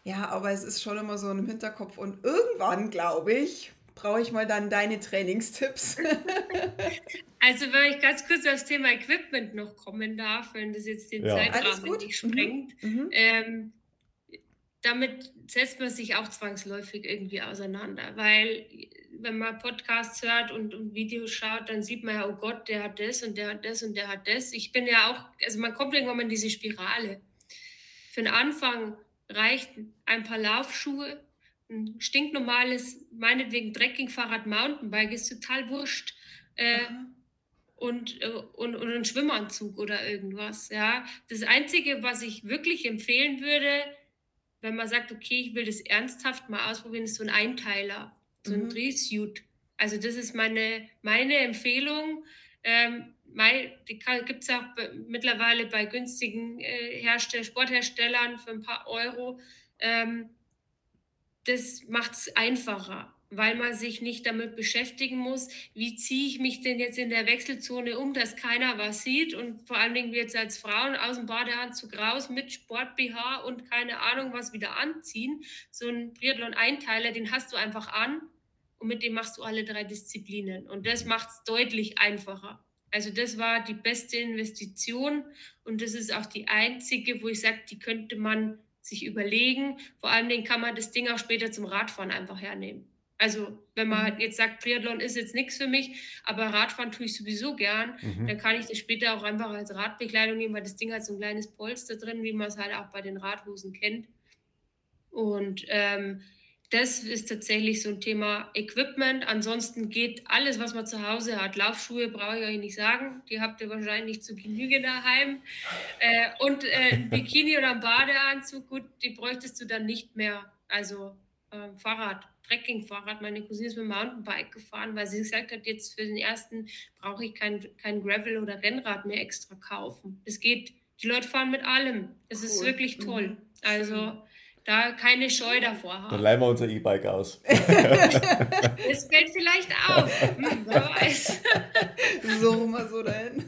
Ja, aber es ist schon immer so im Hinterkopf. Und irgendwann, glaube ich, brauche ich mal dann deine Trainingstipps. also, wenn ich ganz kurz aufs Thema Equipment noch kommen darf, wenn das jetzt den ja. Zeitrahmen nicht mhm. sprengt. Mhm. Ähm, damit setzt man sich auch zwangsläufig irgendwie auseinander, weil wenn man Podcasts hört und, und Videos schaut, dann sieht man ja, oh Gott, der hat das und der hat das und der hat das. Ich bin ja auch, also man kommt irgendwann in diese Spirale. Für den Anfang reicht ein paar Laufschuhe, ein stinknormales, meinetwegen Trekkingfahrrad, Mountainbike, ist total wurscht. Äh, und, äh, und, und ein Schwimmanzug oder irgendwas. Ja. Das Einzige, was ich wirklich empfehlen würde, wenn man sagt, okay, ich will das ernsthaft mal ausprobieren, ist so ein Einteiler, so ein mhm. Drehsuit. Also das ist meine, meine Empfehlung. Ähm, die gibt es auch mittlerweile bei günstigen äh, Herstell Sportherstellern für ein paar Euro. Ähm, das macht es einfacher, weil man sich nicht damit beschäftigen muss, wie ziehe ich mich denn jetzt in der Wechselzone um, dass keiner was sieht und vor allen Dingen jetzt als Frauen aus dem Badeanzug raus mit Sport-BH und keine Ahnung was wieder anziehen. So ein Triathlon-Einteiler, den hast du einfach an und mit dem machst du alle drei Disziplinen und das macht es deutlich einfacher. Also das war die beste Investition und das ist auch die einzige, wo ich sage, die könnte man sich überlegen. Vor allen Dingen kann man das Ding auch später zum Radfahren einfach hernehmen. Also wenn man mhm. jetzt sagt, Triathlon ist jetzt nichts für mich, aber Radfahren tue ich sowieso gern, mhm. dann kann ich das später auch einfach als Radbekleidung nehmen, weil das Ding hat so ein kleines Polster drin, wie man es halt auch bei den Radhosen kennt. Und ähm, das ist tatsächlich so ein Thema Equipment. Ansonsten geht alles, was man zu Hause hat. Laufschuhe brauche ich euch nicht sagen. Die habt ihr wahrscheinlich zu Genüge daheim. Äh, und äh, ein Bikini oder ein Badeanzug, gut, die bräuchtest du dann nicht mehr. Also äh, Fahrrad, Trekkingfahrrad. Meine Cousine ist mit dem Mountainbike gefahren, weil sie gesagt hat, jetzt für den ersten brauche ich kein, kein Gravel oder Rennrad mehr extra kaufen. Es geht, die Leute fahren mit allem. Es cool. ist wirklich toll. Mhm. Also da keine Scheu davor haben. Dann leihen wir unser E-Bike aus. das fällt vielleicht auf. Hm, wer weiß. So mal so dahin.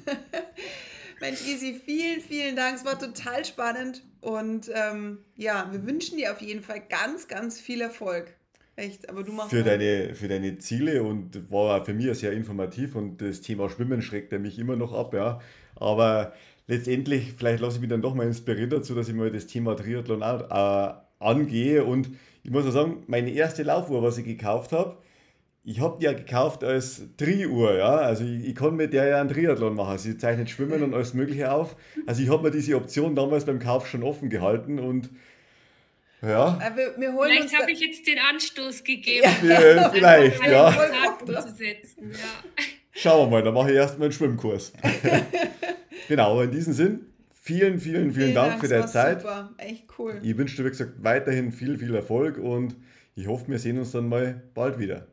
Mensch, Easy, vielen, vielen Dank. Es war total spannend. Und ähm, ja, wir wünschen dir auf jeden Fall ganz, ganz viel Erfolg. Echt, aber du machst. Für deine, für deine Ziele und war für mich sehr informativ und das Thema Schwimmen schreckt er mich immer noch ab, ja. Aber letztendlich, vielleicht lasse ich mich dann doch mal inspirieren dazu, dass ich mal das Thema Triathlon auch, äh, angehe. Und ich muss auch sagen, meine erste Laufuhr, was ich gekauft habe, ich habe die ja gekauft als Tri-Uhr, ja. Also ich, ich kann mit der ja einen Triathlon machen. Sie zeichnet Schwimmen und alles Mögliche auf. Also ich habe mir diese Option damals beim Kauf schon offen gehalten und ja. Äh, wir, wir vielleicht habe ich jetzt den Anstoß gegeben. Ja, vielleicht, ja. ja. Schauen wir mal, dann mache ich erstmal einen Schwimmkurs. genau, in diesem Sinn, vielen, vielen, vielen Dank, Dank für deine Zeit. Super, echt cool. Ich wünsche dir, wie gesagt, weiterhin viel, viel Erfolg und ich hoffe, wir sehen uns dann mal bald wieder.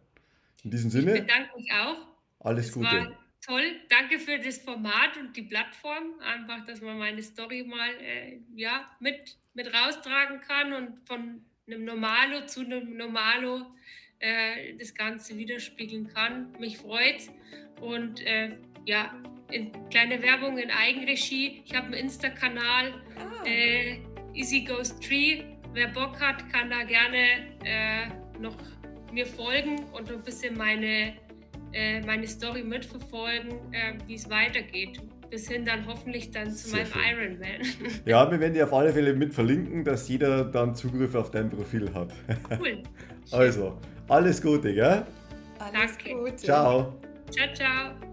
In diesem Sinne. Ich bedanke mich auch. Alles das Gute. War toll. Danke für das Format und die Plattform. Einfach, dass man meine Story mal äh, ja, mit, mit raustragen kann und von einem Normalo zu einem Normalo äh, das Ganze widerspiegeln kann. Mich freut und äh, ja, in, kleine Werbung in Eigenregie. Ich habe einen Insta-Kanal, ah. äh, Easy Goes Tree. Wer Bock hat, kann da gerne äh, noch mir folgen und ein bisschen meine, äh, meine Story mitverfolgen, wie es weitergeht. bis hin dann hoffentlich dann zu Sehr meinem schön. Ironman. Ja, wir werden dir auf alle Fälle mit verlinken, dass jeder dann Zugriff auf dein Profil hat. cool. Also, alles Gute, gell? Alles Danke. Gute. Ciao. Ciao, ciao.